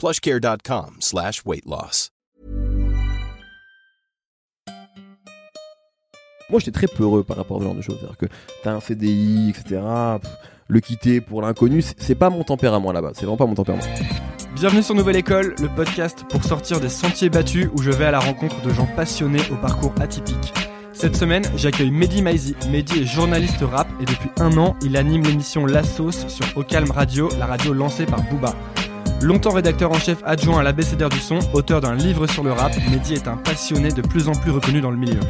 plushcare.com slash weight loss. Moi, j'étais très peureux par rapport à ce genre de choses. C'est-à-dire que t'as un CDI, etc. pff, le quitter pour l'inconnu, c'est- c'est pas mon tempérament là-bas. C'est vraiment pas mon tempérament. Bienvenue sur Nouvelle École, le podcast pour sortir des sentiers battus où je vais à la rencontre de gens passionnés au parcours atypique. Cette semaine, j'accueille Mehdi Maizi. Mehdi est journaliste rap et depuis un an, il anime l'émission La Sauce sur Ocalm Radio, la radio lancée par Booba. Longtemps rédacteur en chef adjoint à l'ABCDR du son, auteur d'un livre sur le rap, Mehdi est un passionné de plus en plus reconnu dans le milieu.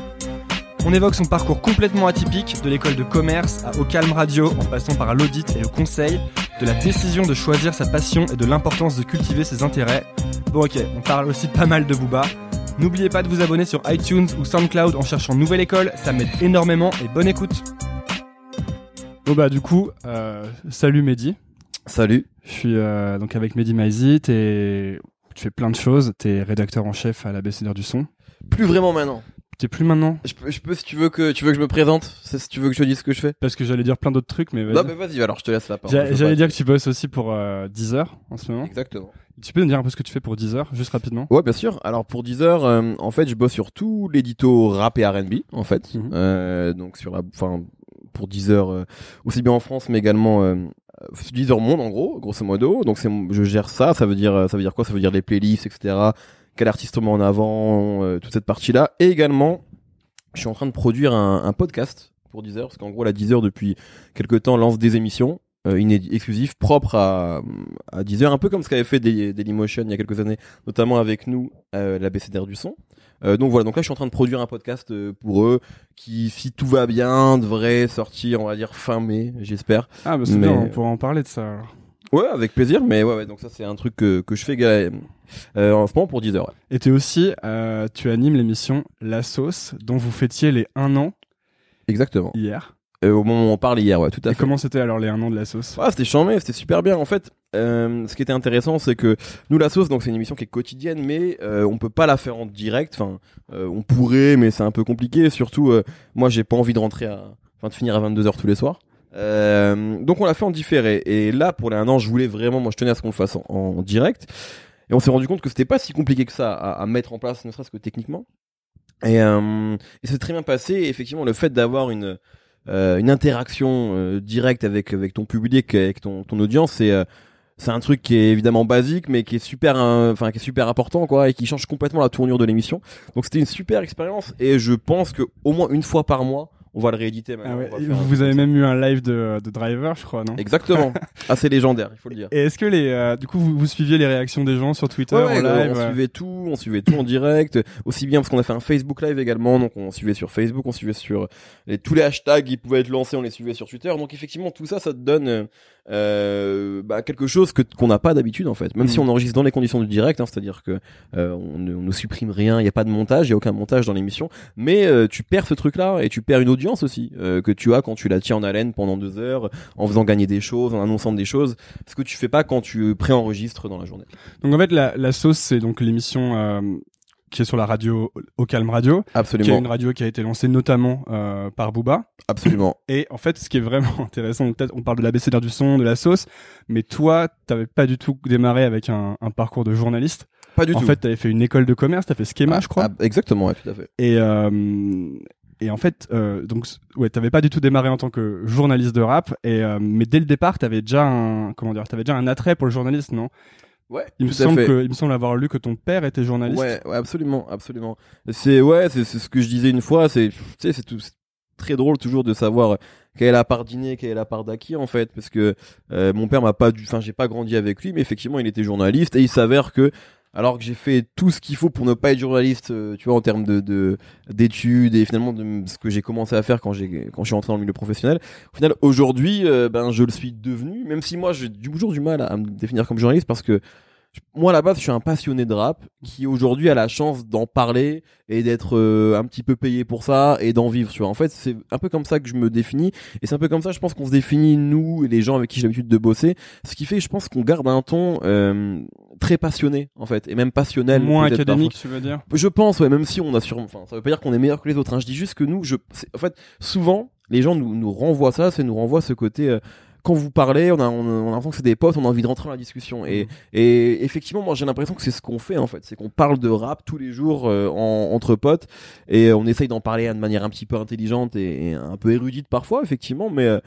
On évoque son parcours complètement atypique, de l'école de commerce à Ocalm Radio, en passant par l'audit et le conseil, de la décision de choisir sa passion et de l'importance de cultiver ses intérêts. Bon ok, on parle aussi pas mal de Booba. N'oubliez pas de vous abonner sur iTunes ou SoundCloud en cherchant Nouvelle École, ça m'aide énormément et bonne écoute. Bon bah du coup, euh, salut Mehdi. Salut. Je suis euh, donc avec Mehdi Maizi, tu fais plein de choses, t'es rédacteur en chef à l'ABCDR du son. Plus vraiment maintenant. T'es plus maintenant? Je peux, je peux si tu veux que tu veux que je me présente, si tu veux que je te dise ce que je fais. Parce que j'allais dire plein d'autres trucs, mais vas-y. Non, mais vas-y, alors je te laisse la parole. J'allais dire que tu bosses aussi pour euh, Deezer en ce moment. Exactement. Tu peux nous dire un peu ce que tu fais pour Deezer, juste rapidement? Ouais, bien sûr. Alors pour Deezer, euh, en fait, je bosse sur tout l'édito rap et R&B, en fait. Mhm. Euh, donc sur la, enfin, pour Deezer, euh, aussi bien en France, mais également euh, sur Deezer Monde, en gros, grosso modo. Donc c'est, je gère ça. Ça veut dire, euh, ça veut dire quoi? Ça veut dire les playlists, etc. Quel artiste met en avant, euh, toute cette partie-là. Et également, je suis en train de produire un, podcast pour Deezer, parce qu'en gros, la Deezer depuis quelques temps lance des émissions. Euh, inédits, exclusifs, propres à, à Deezer, un peu comme ce qu'avait fait Daily- Dailymotion il y a quelques années, notamment avec nous, euh, la BCDR du son. Euh, donc voilà, donc là je suis en train de produire un podcast euh, pour eux qui, si tout va bien, devrait sortir, on va dire fin mai, j'espère. Ah bah c'est Mais- bien, on pourra en parler de ça. alors. Ouais, avec plaisir, mais ouais, ouais donc ça c'est un truc que, que je fais euh, euh, en ce moment pour Deezer. Ouais. Et t'es aussi, euh, tu animes l'émission La Sauce, dont vous fêtiez les 1 an Exactement. hier. Euh, au moment où on parle hier, ouais, tout à Et fait. comment c'était alors les 1 an de La Sauce? Ah, c'était charmé, c'était super bien. En fait, euh, ce qui était intéressant, c'est que nous, la sauce, donc c'est une émission qui est quotidienne, mais euh, on peut pas la faire en direct. Enfin, euh, on pourrait, mais c'est un peu compliqué. Surtout, moi, j'ai pas envie de rentrer à, enfin, de finir à 22 h tous les soirs. Donc on l'a fait en différé. Et là, pour les un an, je voulais vraiment, moi, je tenais à ce qu'on le fasse en, en direct. Et on s'est rendu compte que c'était pas si compliqué que ça à, à mettre en place, ne serait-ce que techniquement. Et, euh, et c'est très bien passé. Et effectivement, le fait d'avoir une euh, une interaction euh, directe avec avec ton public, avec ton ton audience, c'est euh, c'est un truc qui est évidemment basique, mais qui est super, euh, enfin qui est super important, quoi, et qui change complètement la tournure de l'émission. Donc c'était une super expérience, et je pense que au moins une fois par mois, on va le rééditer. Ah ouais, Vous avez ça. même eu un live de, de Driver, je crois, non Exactement, assez légendaire, il faut le dire. Et est-ce que les, euh, du coup, vous, vous suiviez les réactions des gens sur Twitter Ouais, en ouais, live on suivait tout, on suivait tout en direct, aussi bien parce qu'on a fait un Facebook Live également, donc on suivait sur Facebook, on suivait sur les, tous les hashtags qui pouvaient être lancés, on les suivait sur Twitter, donc effectivement tout ça, ça te donne euh, bah, quelque chose que qu'on n'a pas d'habitude en fait, même Mhm. si on enregistre dans les conditions du direct, hein, c'est-à-dire que euh, on, ne, on ne supprime rien, il n'y a pas de montage, il y a aucun montage dans l'émission, mais euh, tu perds ce truc-là et tu perds une audience audience aussi euh, que tu as quand tu la tiens en haleine pendant deux heures, en faisant gagner des choses, en annonçant des choses, ce que tu fais pas quand tu préenregistres dans la journée. Donc en fait, la, la sauce, c'est donc l'émission euh, qui est sur la radio Au Calme Radio, qui est Absolument, une radio qui a été lancée notamment euh, par Booba. absolument. Et en fait, ce qui est vraiment intéressant, peut-être on parle de l'ABCDR du son, de la sauce, mais toi, t'avais pas du tout démarré avec un, un parcours de journaliste. Pas du en tout. fait, t'avais fait une école de commerce, t'as fait Schema, Ah, je crois. ah, exactement, ouais, tout à fait. Et euh, et en fait, euh, donc ouais, t'avais pas du tout démarré en tant que journaliste de rap, et euh, mais dès le départ, t'avais déjà un comment dire, t'avais déjà un attrait pour le journaliste, non? Ouais, Il me tout à semble fait. que il me semble avoir lu que ton père était journaliste. Ouais, ouais, absolument, absolument. C'est ouais, c'est ce que je disais une fois. C'est tu sais, c'est tout très drôle toujours de savoir quelle est la part d'inné, quelle est la part d'acquis en fait, parce que euh, mon père m'a pas du, enfin j'ai pas grandi avec lui, mais effectivement il était journaliste et il s'avère que alors que j'ai fait tout ce qu'il faut pour ne pas être journaliste, euh, tu vois, en termes de de- d'études et finalement de ce que j'ai commencé à faire quand j'ai quand je suis rentré dans le milieu professionnel. Au final, aujourd'hui, euh, ben je le suis devenu, même si moi j'ai toujours du mal à, me définir comme journaliste parce que moi à la base je suis un passionné de rap qui aujourd'hui a la chance d'en parler et d'être euh, un petit peu payé pour ça et d'en vivre tu vois en fait c'est un peu comme ça que je me définis et c'est un peu comme ça je pense qu'on se définit nous et les gens avec qui j'ai l'habitude de bosser ce qui fait je pense qu'on garde un ton euh, très passionné en fait et même passionnel Moins académique, tu veux dire? Je pense, ouais, même si on a sûrement, enfin, ça veut pas dire qu'on est meilleur que les autres. Hein. Je dis juste que nous, je, en fait, souvent, les gens nous, nous renvoient ça, c'est nous renvoient ce côté. euh, quand vous parlez, on a, on a, on a l'impression que c'est des potes, on a envie de rentrer dans la discussion. Et, et effectivement, moi, j'ai l'impression que c'est ce qu'on fait en fait, c'est qu'on parle de rap tous les jours euh, en, entre potes et on essaye d'en parler de manière un petit peu intelligente et, et un peu érudite parfois, effectivement, mais.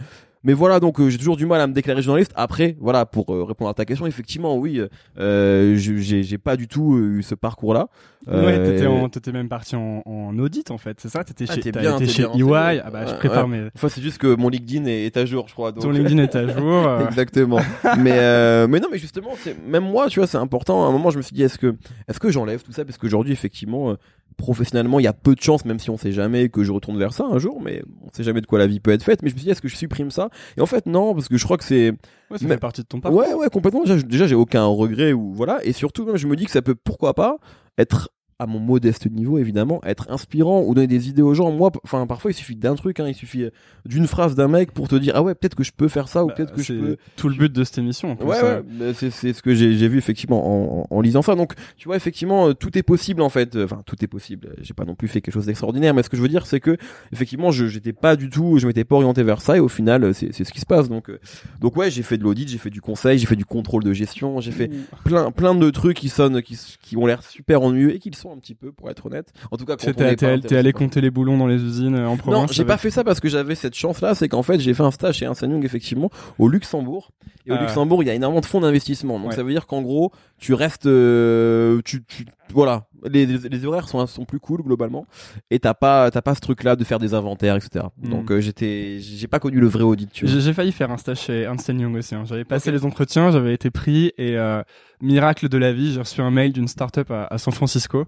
Euh, mais voilà, donc euh, j'ai toujours du mal à me déclarer journaliste. Après, voilà, pour euh, répondre à ta question, effectivement, oui, euh, je- j'ai j'ai pas du tout eu ce parcours-là. Ouais, Euh, t'étais, en- t'étais même parti en, en audit en fait, c'est ça? T'étais Ah, chez, t'es bien, t'es chez bien EY. renseigné. Ah bah je prépare mes. Enfin, c'est juste que mon LinkedIn est, est à jour, je crois. Donc... Ton LinkedIn est à jour. euh, Exactement. mais euh, mais non, mais justement, c'est même moi, tu vois, c'est important. À un moment, je me suis dit, est-ce que est-ce que j'enlève tout ça? Parce qu'aujourd'hui, effectivement, euh, professionnellement, il y a peu de chances, même si on sait jamais que je retourne vers ça un jour, mais on sait jamais de quoi la vie peut être faite. Mais je me suis dit, est-ce que je supprime ça? Et en fait, non, parce que je crois que c'est ouais, ça fait partie de ton parcours. Ouais, ouais, complètement. Déjà, j'ai aucun regret ou voilà. Et surtout, même, je me dis que ça peut, pourquoi pas, être à mon modeste niveau, évidemment, être inspirant ou donner des idées aux gens. Moi, enfin, parfois, il suffit d'un truc, hein, il suffit euh, d'une phrase d'un mec pour te dire, ah ouais, peut-être que je peux faire ça ou Bah, peut-être que je c'est peux. tout le but de cette émission. Ouais, ouais, mais c'est c'est ce que j'ai j'ai vu effectivement en, en, en lisant ça. Donc, tu vois, effectivement, euh, tout est possible en fait. Enfin, tout est possible. J'ai pas non plus fait quelque chose d'extraordinaire, mais ce que je veux dire, c'est que effectivement, je j'étais pas du tout, je m'étais pas orienté vers ça, et au final, euh, c'est c'est ce qui se passe. Donc, euh, donc ouais, j'ai fait de l'audit, j'ai fait du conseil, j'ai fait du contrôle de gestion, j'ai fait plein plein de trucs qui sonnent, qui qui ont l'air super ennuyeux et qui le sont un petit peu, pour être honnête. En tout cas, quand T'es allé- t'es compter les boulons dans les usines euh, en non, province j'ai avec- pas fait ça parce que j'avais cette chance-là, c'est qu'en fait j'ai fait un stage chez Ernst Young effectivement au Luxembourg. Et au Ah. Luxembourg, il y a énormément de fonds d'investissement. Donc Ouais. ça veut dire qu'en gros, tu restes, euh, tu, tu- voilà, les, les, les horaires sont sont plus cool globalement. Et t'as pas t'as pas ce truc-là de faire des inventaires, etc. Mm. Donc euh, j'étais, j'ai pas connu le vrai audit. J'ai failli faire un stage chez Ernst Young aussi. hein. J'avais passé les entretiens, j'avais été pris et euh, miracle de la vie, j'ai reçu un mail d'une startup à, à San Francisco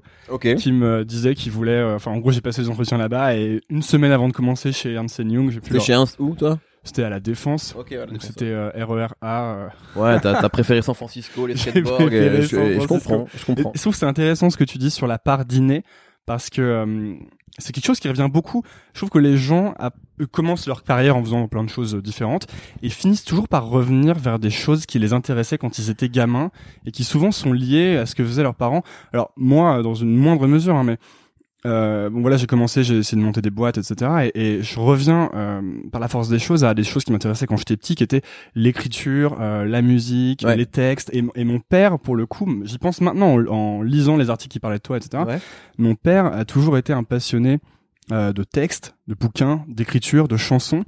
qui me disait qu'il voulait. euh, Enfin, en gros, j'ai passé les entretiens là-bas et une semaine avant de commencer chez Ernst Young, j'ai pu. Leur- chez Ernst où toi? C'était à la Défense. Ok. Voilà, Donc c'était euh, RER A. euh. Ouais, t'as t'as préféré San Francisco, les skateboards. et je, et je Francisco. comprends, je comprends. et je trouve que c'est intéressant ce que tu dis sur la part d'inné parce que euh, c'est quelque chose qui revient beaucoup. Je trouve que les gens eux, commencent leur carrière en faisant plein de choses euh, différentes et finissent toujours par revenir vers des choses qui les intéressaient quand ils étaient gamins et qui souvent sont liées à ce que faisaient leurs parents. Alors moi, euh, dans une moindre mesure, hein, mais euh, bon voilà, j'ai commencé, j'ai essayé de monter des boîtes, etc. Et, et je reviens euh, par la force des choses à des choses qui m'intéressaient quand j'étais petit, qui étaient l'écriture, euh, la musique, Ouais. les textes. Et, et mon père, pour le coup, j'y pense maintenant en, en lisant les articles qui parlaient de toi, etc. Ouais. Mon père a toujours été un passionné euh, de textes, de bouquins, d'écriture, de chansons.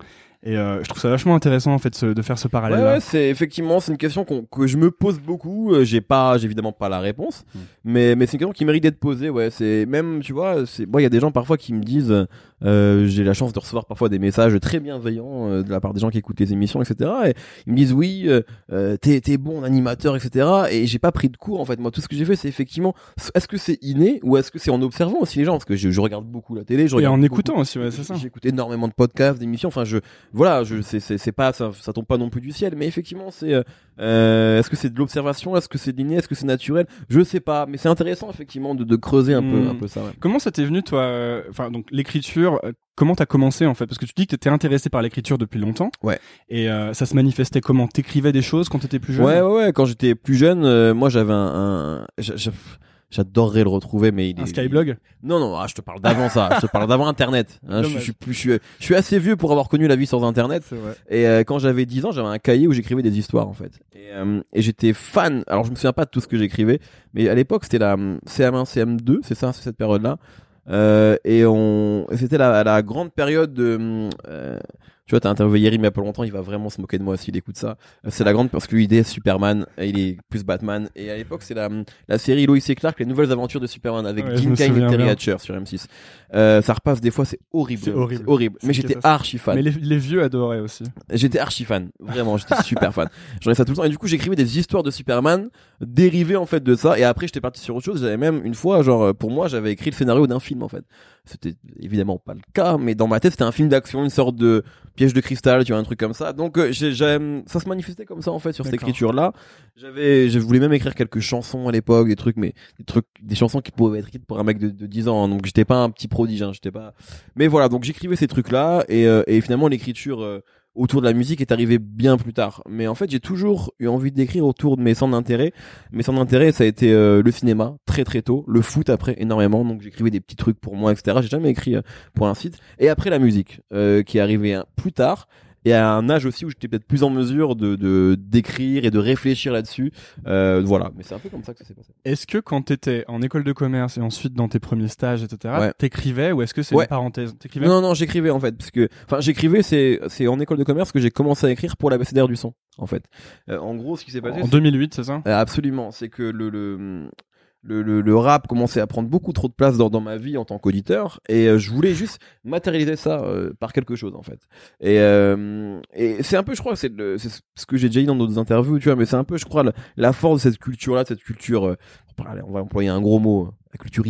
Et euh, je trouve ça vachement intéressant en fait ce- de faire ce Ouais, parallèle-là. ouais, c'est effectivement c'est une question qu'on- que je me pose beaucoup. Euh, J'ai pas, j'ai évidemment pas la réponse, Mm. mais mais c'est une question qui mérite d'être posée. Ouais, c'est même tu vois, c'est moi il y a des gens parfois qui me disent, euh, j'ai la chance de recevoir parfois des messages très bienveillants euh, de la part des gens qui écoutent les émissions, etc. Et ils me disent oui, euh, euh, t'es t'es bon animateur, etc. Et j'ai pas pris de cours en fait. Moi tout ce que j'ai fait c'est effectivement, est-ce que c'est inné ou est-ce que c'est en observant aussi les gens? Parce que je, je regarde beaucoup la télé, je Et en beaucoup- écoutant aussi, ouais, c'est ça. J'écoute énormément de podcasts, d'émissions. Enfin, je voilà, je c'est c'est c'est pas ça, ça tombe pas non plus du ciel, mais effectivement c'est euh, est-ce que c'est de l'observation, est-ce que c'est de l'inné, est-ce que c'est naturel, je sais pas, mais c'est intéressant effectivement de, de creuser un peu Hmm. un peu ça. ouais. Comment ça t'est venu, toi Enfin, donc l'écriture. Euh, Comment t'as commencé en fait Parce que tu dis que t'étais intéressé par l'écriture depuis longtemps. Ouais. Et euh, ça se manifestait comment? T'écrivais des choses quand t'étais plus jeune? Ouais ouais ouais, quand j'étais plus jeune, euh, moi j'avais un, un j'a- j'a- J'adorerais le retrouver, mais il Un est- Skyblog? Non, non, ah, je te parle d'avant ça. Je te parle d'avant Internet. Hein, je, suis- Dommage. je suis plus, je suis, je suis assez vieux pour avoir connu la vie sans Internet. Et euh, quand j'avais 10 ans, j'avais un cahier où j'écrivais des histoires en fait. Et, euh, et j'étais fan. Alors je me souviens pas de tout ce que j'écrivais, mais à l'époque c'était la hum, CM1, CM2, c'est ça, c'est cette période-là. Euh, et on, c'était la, la grande période de. Tu vois, t'as interviewé Yerim il y a pas longtemps, il va vraiment se moquer de moi s'il écoute ça. Euh, C'est la grande parce que lui il est Superman, et il est plus Batman. Et à l'époque c'est la la série Lois et Clark, les nouvelles aventures de Superman avec Ouais, Jim Kane et Terry. Hatcher sur M6. Euh, ça repasse des fois, c'est horrible. C'est horrible. horrible. Mais j'étais archi fan. Mais les, les vieux adoraient aussi. J'étais archi fan, vraiment, j'étais super fan. J'en ai ça tout le temps et du coup j'écrivais des histoires de Superman dérivées en fait de ça et après j'étais parti sur autre chose. J'avais même une fois, genre euh, pour moi j'avais écrit le scénario d'un film en fait. C'était évidemment pas le cas, mais dans ma tête c'était un film d'action, une sorte de piège de cristal, tu vois un truc comme ça. Donc euh, j'ai- j'ai- ça se manifestait comme ça en fait sur cette D'accord. écriture là. J'avais, je voulais même écrire quelques chansons à l'époque, des trucs, mais des trucs, des chansons qui pouvaient être écrites pour un mec de, de 10 ans. hein. donc j'étais pas un petit prodige, hein, j'étais pas. Mais voilà, donc j'écrivais ces trucs là et, euh, et finalement l'écriture. Autour de la musique est arrivé bien plus tard. Mais en fait, j'ai toujours eu envie d'écrire autour de mes centres d'intérêt. Mes centres d'intérêt, ça a été euh, le cinéma, très très tôt, le foot après, énormément. Donc j'écrivais des petits trucs pour moi, etc. J'ai jamais écrit euh, pour un site. Et après la musique, euh, qui est arrivée hein, plus tard. Et à un âge aussi où j'étais peut-être plus en mesure de de- d'écrire et de réfléchir là-dessus. Euh, voilà, mais c'est un peu comme ça que ça s'est passé. Est-ce que quand t'étais en école de commerce et ensuite dans tes premiers stages, etc., Ouais. t'écrivais ou est-ce que c'est Ouais. une parenthèse? T'écrivais? Non, non, j'écrivais en fait, parce que, enfin, j'écrivais, c'est, c'est en école de commerce que j'ai commencé à écrire pour l'abécédaire du son, en fait. Euh, en gros, ce qui s'est passé, En c'est- 2008, c'est ça? Euh, absolument, c'est que le, le, le, le, le rap commençait à prendre beaucoup trop de place dans, dans ma vie en tant qu'auditeur, et euh, je voulais juste matérialiser ça euh, par quelque chose, en fait. Et, euh, et c'est un peu, je crois, c'est, ce que j'ai déjà dit dans d'autres interviews, tu vois, mais c'est un peu, je crois, la, la force de cette culture-là, de cette culture, on va employer un gros mot, la culture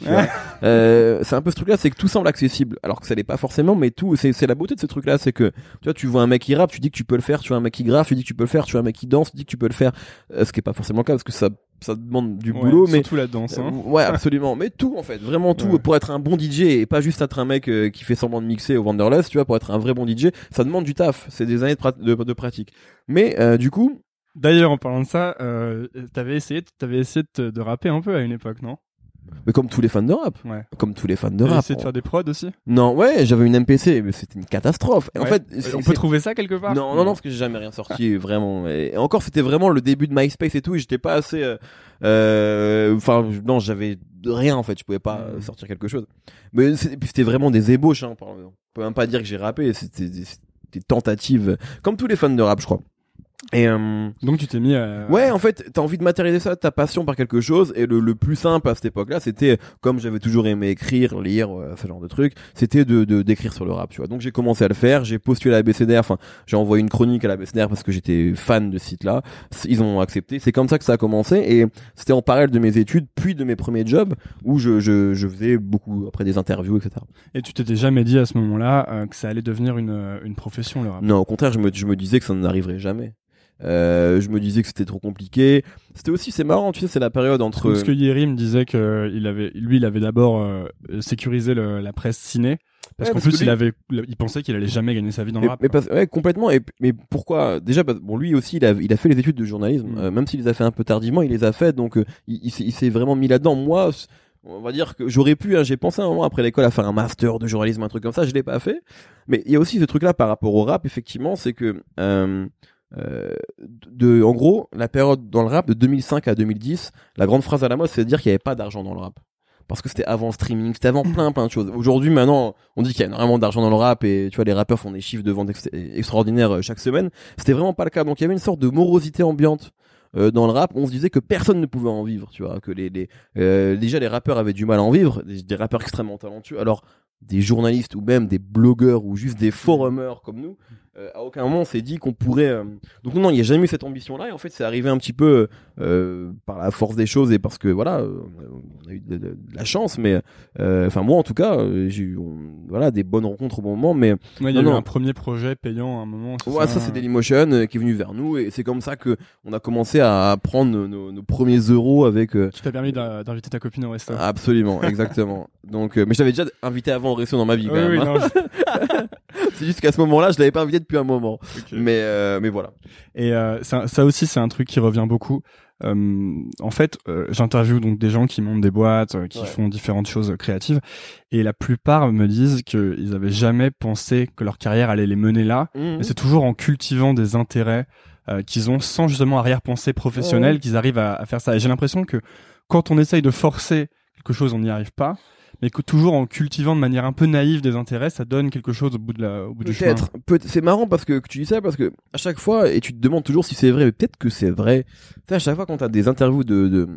vois. Euh, c'est un peu ce truc-là, c'est que tout semble accessible, alors que ça l'est pas forcément, mais tout, c'est, la beauté de ce truc-là, c'est que, tu vois, tu vois un mec qui rappe, tu dis que tu peux le faire, tu vois un mec qui graffe, tu dis que tu peux le faire, tu vois un mec qui danse, tu dis que tu peux le faire, ce qui est pas forcément le cas, parce que ça, ça demande du Ouais, boulot, mais, Surtout la danse. Hein. euh, ouais, absolument, mais tout, en fait, vraiment tout, Ouais. pour être un bon DJ, et pas juste être un mec euh, qui fait semblant de mixer au Wanderlust, tu vois, pour être un vrai bon DJ, ça demande du taf, c'est des années de, prat- de, de pratique. Mais, euh, du coup, D'ailleurs, en parlant de ça, t'avais essayé, t'avais essayé de, te- de rapper un peu à une époque, non? Mais comme tous les fans de rap, Ouais. comme tous les fans de T'avais rap. essayé de faire des prods aussi? Non, ouais, j'avais une MPC, mais c'était une catastrophe. Et en fait, Euh, on peut trouver ça quelque part? Non, non, non, parce que j'ai jamais rien sorti, vraiment. Et encore, c'était vraiment le début de MySpace et tout, et j'étais pas assez. euh, euh, Enfin, non, j'avais rien en fait, je pouvais pas Mhm. sortir quelque chose. Mais c'était vraiment des ébauches, hein. On peut même pas dire que j'ai rappé, c'était des, des tentatives, comme tous les fans de rap, je crois. Et euh, Donc tu t'es mis à... Ouais, en fait, t'as envie de matérialiser ça, ta passion par quelque chose, et le, le plus simple à cette époque-là, c'était, comme j'avais toujours aimé écrire, lire, euh, ce genre de trucs, c'était de, de d'écrire sur le rap, tu vois. Donc j'ai commencé à le faire, j'ai postulé à la BCDR, enfin, j'ai envoyé une chronique à la BCDR parce que j'étais fan de ce site-là, C- ils ont accepté, c'est comme ça que ça a commencé, et c'était en parallèle de mes études, puis de mes premiers jobs, où je, je, je faisais beaucoup, après des interviews, etc. Et tu t'étais jamais dit à ce moment-là euh, que ça allait devenir une, une profession, le rap? Non, au contraire, je me, je me disais que ça n'arriverait jamais. Euh, je me disais que c'était trop compliqué. C'était aussi, c'est marrant, tu sais, c'est la période entre. Parce que Yerim disait que il avait, lui, il avait d'abord euh, sécurisé le- la presse ciné. Parce Ouais, qu'en plus, que il avait, il pensait qu'il allait jamais gagner sa vie dans mais, le rap. mais quoi. parce- ouais, complètement. Et, mais pourquoi Déjà, bon, lui aussi, il a, il a fait les études de journalisme. Mm. Euh, même s'il les a fait un peu tardivement, il les a fait. Donc, euh, il, il s'est- il s'est vraiment mis là-dedans. Moi, on va dire que j'aurais pu. hein, J'ai pensé un moment après l'école à faire un master de journalisme, un truc comme ça. Je l'ai pas fait. Mais il y a aussi ce truc-là par rapport au rap. Effectivement, c'est que. Euh, de, en gros, la période dans le rap de 2005 à 2010, la grande phrase à la mode, c'est de dire qu'il n'y avait pas d'argent dans le rap. Parce que c'était avant streaming, c'était avant plein plein de choses. Aujourd'hui, maintenant, on dit qu'il y a énormément d'argent dans le rap et tu vois, les rappeurs font des chiffres de vente ex- extraordinaires euh, chaque semaine. C'était vraiment pas le cas. Donc il y avait une sorte de morosité ambiante. euh, dans le rap, on se disait que personne ne pouvait en vivre, tu vois, que euh, déjà les rappeurs avaient du mal à en vivre, des, des rappeurs extrêmement talentueux. Alors des journalistes ou même des blogueurs ou juste des forumers comme nous, euh, à aucun moment on s'est dit qu'on pourrait. euh, Donc non, il n'y a jamais eu cette ambition-là. Et en fait, c'est arrivé un petit peu euh, par la force des choses et parce que voilà, euh, on a eu de, de- de la chance. Mais euh, enfin moi, en tout cas, euh, j'ai eu on- voilà des bonnes rencontres au bon moment. Mais Ouais, il y a Non, eu non. un premier projet payant à un moment. ouais, ça, c'est Dailymotion euh, qui est venu vers nous et c'est comme ça que on a commencé à prendre nos, nos- nos premiers euros avec. euh, Qui t'a permis d'inviter ta copine au resto. Absolument, exactement. Donc, euh, mais je t'avais déjà invité avant au resto dans ma vie. Oui, oui, hein. C'est juste qu'à ce moment-là, je l'avais pas invité depuis un moment. Mais euh, mais voilà. Et euh, ça, ça aussi, c'est un truc qui revient beaucoup. Euh, en fait, euh, j'interviewe donc des gens qui montent des boîtes, euh, qui Ouais. font différentes choses créatives, et la plupart me disent qu'ils avaient jamais pensé que leur carrière allait les mener là. Mhm. Mais c'est toujours en cultivant des intérêts euh, qu'ils ont sans justement arrière-pensée professionnelle Ouais. qu'ils arrivent à, à faire ça. Et j'ai l'impression que quand on essaye de forcer quelque chose, on n'y arrive pas. Mais que toujours en cultivant de manière un peu naïve des intérêts, ça donne quelque chose au bout de la, au bout du chemin. Peut-être. Peut c'est marrant parce que, que tu dis ça parce que à chaque fois et tu te demandes toujours si c'est vrai. mais Peut-être que c'est vrai. Tu sais, à chaque fois quand t'as des interviews de de-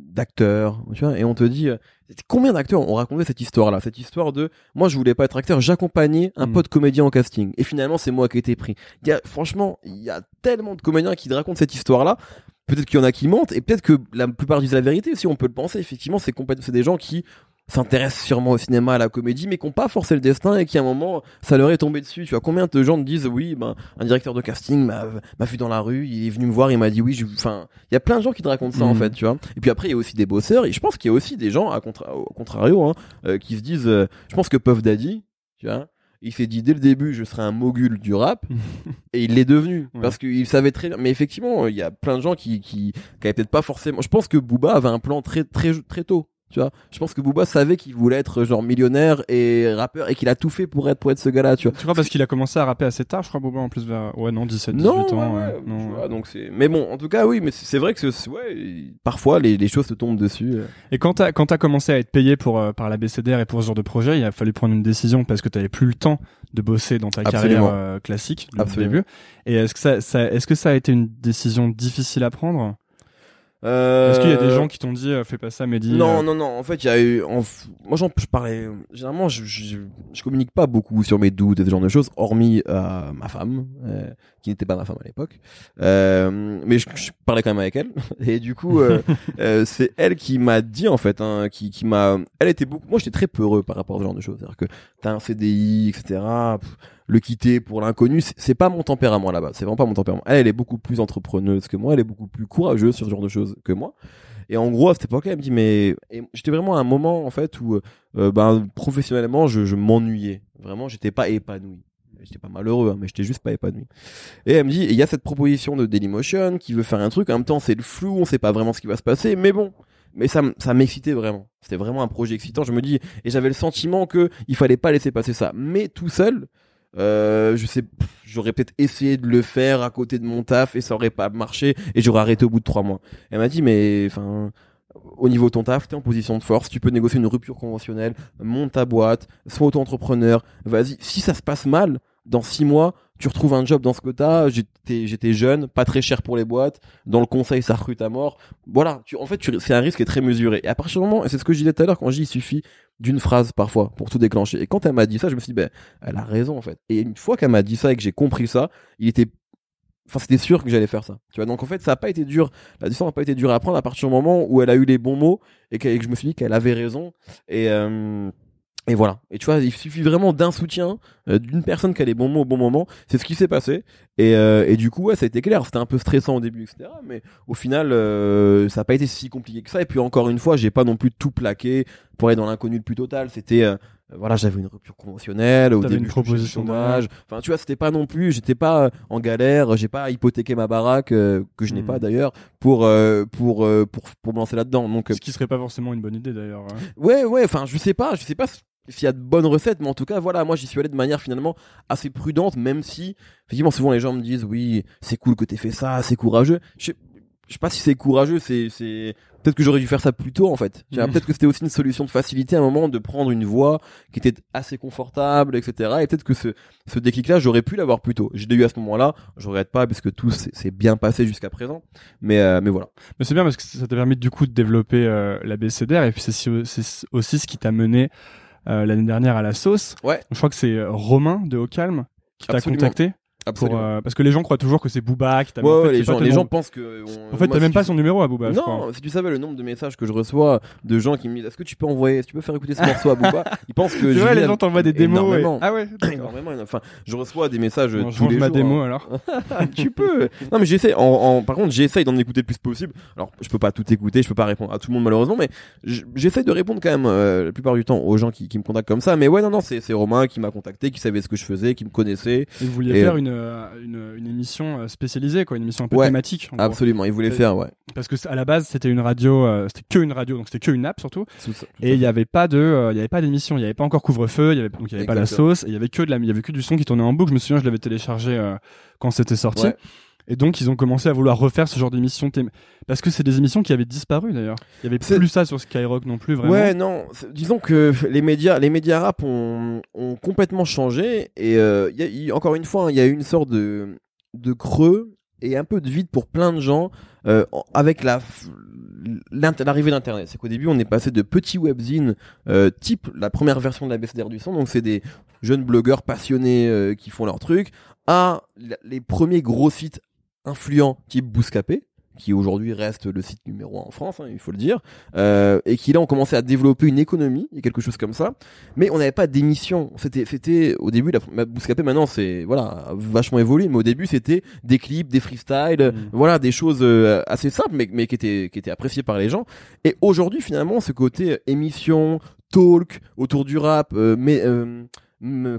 d'acteurs, tu vois, et on te dit euh, combien d'acteurs ont raconté cette histoire-là, cette histoire de moi je voulais pas être acteur, j'accompagnais un Mm. pote comédien au casting et finalement c'est moi qui ai été pris. Il y a franchement il y a tellement de comédiens qui te racontent cette histoire-là. Peut-être qu'il y en a qui mentent et peut-être que la plupart disent la vérité. Si on peut le penser, effectivement, c'est complètement c'est des gens qui s'intéressent sûrement au cinéma, à la comédie, mais qui n'ont pas forcé le destin et qui à un moment ça leur est tombé dessus. Tu vois combien de gens te disent oui, ben un directeur de casting m'a m'a vu dans la rue, il est venu me voir, il m'a dit oui. je- Enfin, il y a plein de gens qui te racontent ça en Mhm. fait, tu vois. Et puis après il y a aussi des bosseurs et je pense qu'il y a aussi des gens à contra- au contrario hein, euh, qui se disent, euh, je pense que Puff Daddy, tu vois. Il s'est dit dès le début, je serai un mogul du rap, et il l'est devenu Ouais. parce qu'il savait très bien. Mais effectivement, il y a plein de gens qui qui, qui avaient peut-être pas forcément. Je pense que Booba avait un plan très très très tôt. Tu vois, je pense que Booba savait qu'il voulait être genre millionnaire et rappeur et qu'il a tout fait pour être pour être ce gars-là, tu vois. Tu crois parce qu'il a commencé à rapper assez tard, je crois, Boba, en plus vers, ouais, non, 17, 18 Non, ans. ouais, ouais. ouais, Non, vois, donc c'est. Mais bon, en tout cas, oui, mais c'est vrai que ouais, parfois les, les choses te tombent dessus. euh. Et quand t'as quand t'as commencé à être payé pour euh, par la BCDR et pour ce genre de projet, il a fallu prendre une décision parce que t'avais plus le temps de bosser dans ta Absolument. carrière euh, classique Absolument. début. Et est-ce que ça, ça est-ce que ça a été une décision difficile à prendre? Euh, Est-ce qu'il y a des gens qui t'ont dit euh, fais pas ça, Mehdi Non, euh, non, non. En fait, il y a eu. en Moi, j'en, je parlais. Généralement, je, je, je communique pas beaucoup sur mes doutes et ce genre de choses, hormis euh, ma femme, euh, qui n'était pas ma femme à l'époque. Euh, mais je, je parlais quand même avec elle. Et du coup, euh, euh, c'est elle qui m'a dit en fait, hein, qui, qui m'a. Elle était beaucoup. Moi, j'étais très peureux par rapport à ce genre de choses. C'est-à-dire que t'as un CDI, etc. pff, le quitter pour l'inconnu, c'est- pas mon tempérament là-bas. C'est vraiment pas mon tempérament. Elle, elle est beaucoup plus entrepreneuse que moi. Elle est beaucoup plus courageuse sur ce genre de choses que moi. Et en gros, à cette époque-là, elle me dit, mais j'étais vraiment à un moment, en fait, où, euh, ben, professionnellement, je, je m'ennuyais. Vraiment, j'étais pas épanoui. J'étais pas malheureux, hein, mais j'étais juste pas épanoui. Et elle me dit, il y a cette proposition de Dailymotion qui veut faire un truc. En même temps, c'est le flou, on sait pas vraiment ce qui va se passer, mais bon. Mais ça, ça m'excitait vraiment. C'était vraiment un projet excitant. Je me dis, et j'avais le sentiment que il fallait pas laisser passer ça. Mais tout seul, euh, je sais, j'aurais peut-être essayé de le faire à côté de mon taf et ça aurait pas marché et j'aurais arrêté au bout de trois mois. Elle m'a dit, mais enfin, au niveau de ton taf, t'es en position de force, tu peux négocier une rupture conventionnelle, monte ta boîte, sois auto-entrepreneur, vas-y. Si ça se passe mal, dans six mois, tu retrouves un job dans ce que t'as, j'étais, j'étais jeune, pas très cher pour les boîtes, dans le conseil, ça recrute à mort. Voilà, tu, en fait, tu, c'est un risque qui est très mesuré. Et à partir du moment, et c'est ce que je disais tout à l'heure, quand je dis, il suffit d'une phrase parfois pour tout déclencher. Et quand elle m'a dit ça, je me suis dit, ben, elle a raison, en fait. Et une fois qu'elle m'a dit ça et que j'ai compris ça, il était Enfin, c'était sûr que j'allais faire ça. Tu vois, donc en fait, ça a pas été dur. La décision n'a pas été dure à prendre à partir du moment où elle a eu les bons mots et que, et que je me suis dit qu'elle avait raison. Et euh, et voilà. Et tu vois, il suffit vraiment d'un soutien, euh, d'une personne qui a les bons mots au bon moment. C'est ce qui s'est passé. Et, euh, et du coup, ouais, ça a été clair. C'était un peu stressant au début, etc. Mais au final, euh, ça n'a pas été si compliqué que ça. Et puis encore une fois, j'ai pas non plus tout plaqué pour aller dans l'inconnu le plus total. C'était euh, voilà, j'avais une rupture conventionnelle au début. une proposition chômage. Enfin, tu vois, c'était pas non plus. J'étais pas euh, en galère. J'ai pas hypothéqué ma baraque euh, que je n'ai Hmm. pas d'ailleurs pour euh, pour euh, pour pour me lancer là-dedans. Donc euh, Ce qui serait pas forcément une bonne idée d'ailleurs. hein. Ouais, ouais, enfin, je sais pas, je sais pas s'il y a de bonnes recettes, mais en tout cas, voilà, moi j'y suis allé de manière finalement assez prudente, même si, effectivement, souvent les gens me disent, oui, c'est cool que t'aies fait ça, c'est courageux. Je sais, je sais pas si c'est courageux, c'est, c'est, peut-être que j'aurais dû faire ça plus tôt, en fait. Mhm. Peut-être que c'était aussi une solution de facilité à un moment de prendre une voie qui était assez confortable, etc. Et peut-être que ce, ce déclic-là, j'aurais pu l'avoir plus tôt. Je l'ai eu à ce moment-là, je regrette pas, parce que tout s'est bien passé jusqu'à présent. Mais, euh, mais voilà. Mais c'est bien parce que ça t'a permis du coup de développer euh, la BCDR et puis c'est si- c'est aussi ce qui t'a mené l'année dernière à la sauce. Ouais. Je crois que c'est euh, Romain de Au Calme qui t'a contacté. Absolument. euh, parce que les gens croient toujours que c'est Booba qui t'a Ouais, mais en fait, ouais, les gens, les gens pensent que. on- En fait, t'as même si pas tu- son numéro à Booba, je crois. Non, si tu savais le nombre de messages que je reçois de gens qui me disent Est-ce que tu peux envoyer, est-ce que tu peux faire écouter ce morceau à Booba? Ils pensent que C'est je vrai, les gens t'envoient des démos. et- énormément. Ah ouais. Énormément, enfin, je reçois des messages Bon, je tous range les ma jours. démo hein. alors. tu peux. Non, mais j'essaie. En, en- par contre, j'essaye d'en écouter le plus possible. Alors, je peux pas tout écouter, je peux pas répondre à tout le monde malheureusement, mais j'essaie de répondre quand même euh, la plupart du temps aux gens qui, qui me contactent comme ça. Mais ouais, non, non, c'est c'est Romain qui m'a contacté, qui savait ce que je faisais, qui me connaissait. Et vous vouliez faire euh, une, euh, une, une émission euh, spécialisée, quoi, une émission un peu Ouais, thématique. Absolument, il voulait Euh, faire, ouais. Parce que à la base, c'était une radio, euh, c'était que une radio, donc c'était que une app surtout. Et il y avait pas de, euh, il y avait pas d'émission, il y avait pas encore couvre-feu, il y avait donc il y avait pas la sauce, il y avait que de la, il y avait que du son qui tournait en boucle. Je me souviens, je l'avais téléchargé euh, quand c'était sorti. Ouais. Et donc ils ont commencé à vouloir refaire ce genre d'émission thém- parce que c'est des émissions qui avaient disparu d'ailleurs. Il y avait plus ça sur Skyrock non plus vraiment. Ouais, non. Disons que les médias, les médias rap ont, ont complètement changé et euh, y a- encore une fois, hein, il y a eu une sorte de de creux et un peu de vide pour plein de gens euh, avec la l'arrivée d'internet. C'est qu'au début, on est passé de petits webzines euh, type la première version de la BCDR du son, donc c'est des jeunes blogueurs passionnés euh, qui font leur truc, à les premiers gros sites influents type Bouscapé qui aujourd'hui reste le site numéro un en France, hein, il faut le dire, euh, et qui là ont commencé à développer une économie et quelque chose comme ça. Mais on n'avait pas d'émission. C'était, c'était au début, la, Bouscapé maintenant c'est voilà vachement évolué, mais au début c'était des clips, des freestyles, Mm. voilà des choses euh, assez simples, mais, mais qui étaient qui étaient appréciées par les gens. Et aujourd'hui finalement ce côté euh, émission, talk autour du rap, euh, mais euh,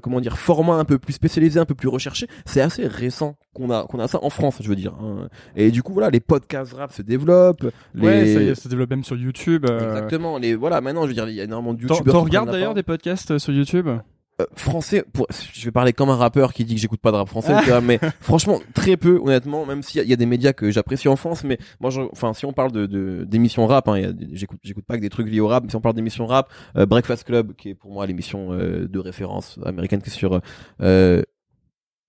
comment dire format un peu plus spécialisé, un peu plus recherché, c'est assez récent qu'on a qu'on a ça en France, je veux dire. hein. Et du coup voilà, les podcasts rap se développent. Ouais, les... ça y est, ça se développe même sur YouTube. euh, Exactement. Les voilà, maintenant je veux dire, il y a énormément de T'en youtubeurs. t'en regardes d'ailleurs des podcasts euh, sur YouTube? Euh, français. Pour... Je vais parler comme un rappeur qui dit que j'écoute pas de rap français, tu vois, mais franchement très peu, honnêtement. Même s'il y, y a des médias que j'apprécie en France, mais moi, je... enfin, si on parle de de- d'émissions rap, hein, j'écoute j'écoute pas que des trucs liés au rap. Mais si on parle d'émissions rap, euh, Breakfast Club, qui est pour moi l'émission euh, de référence américaine, qui est sur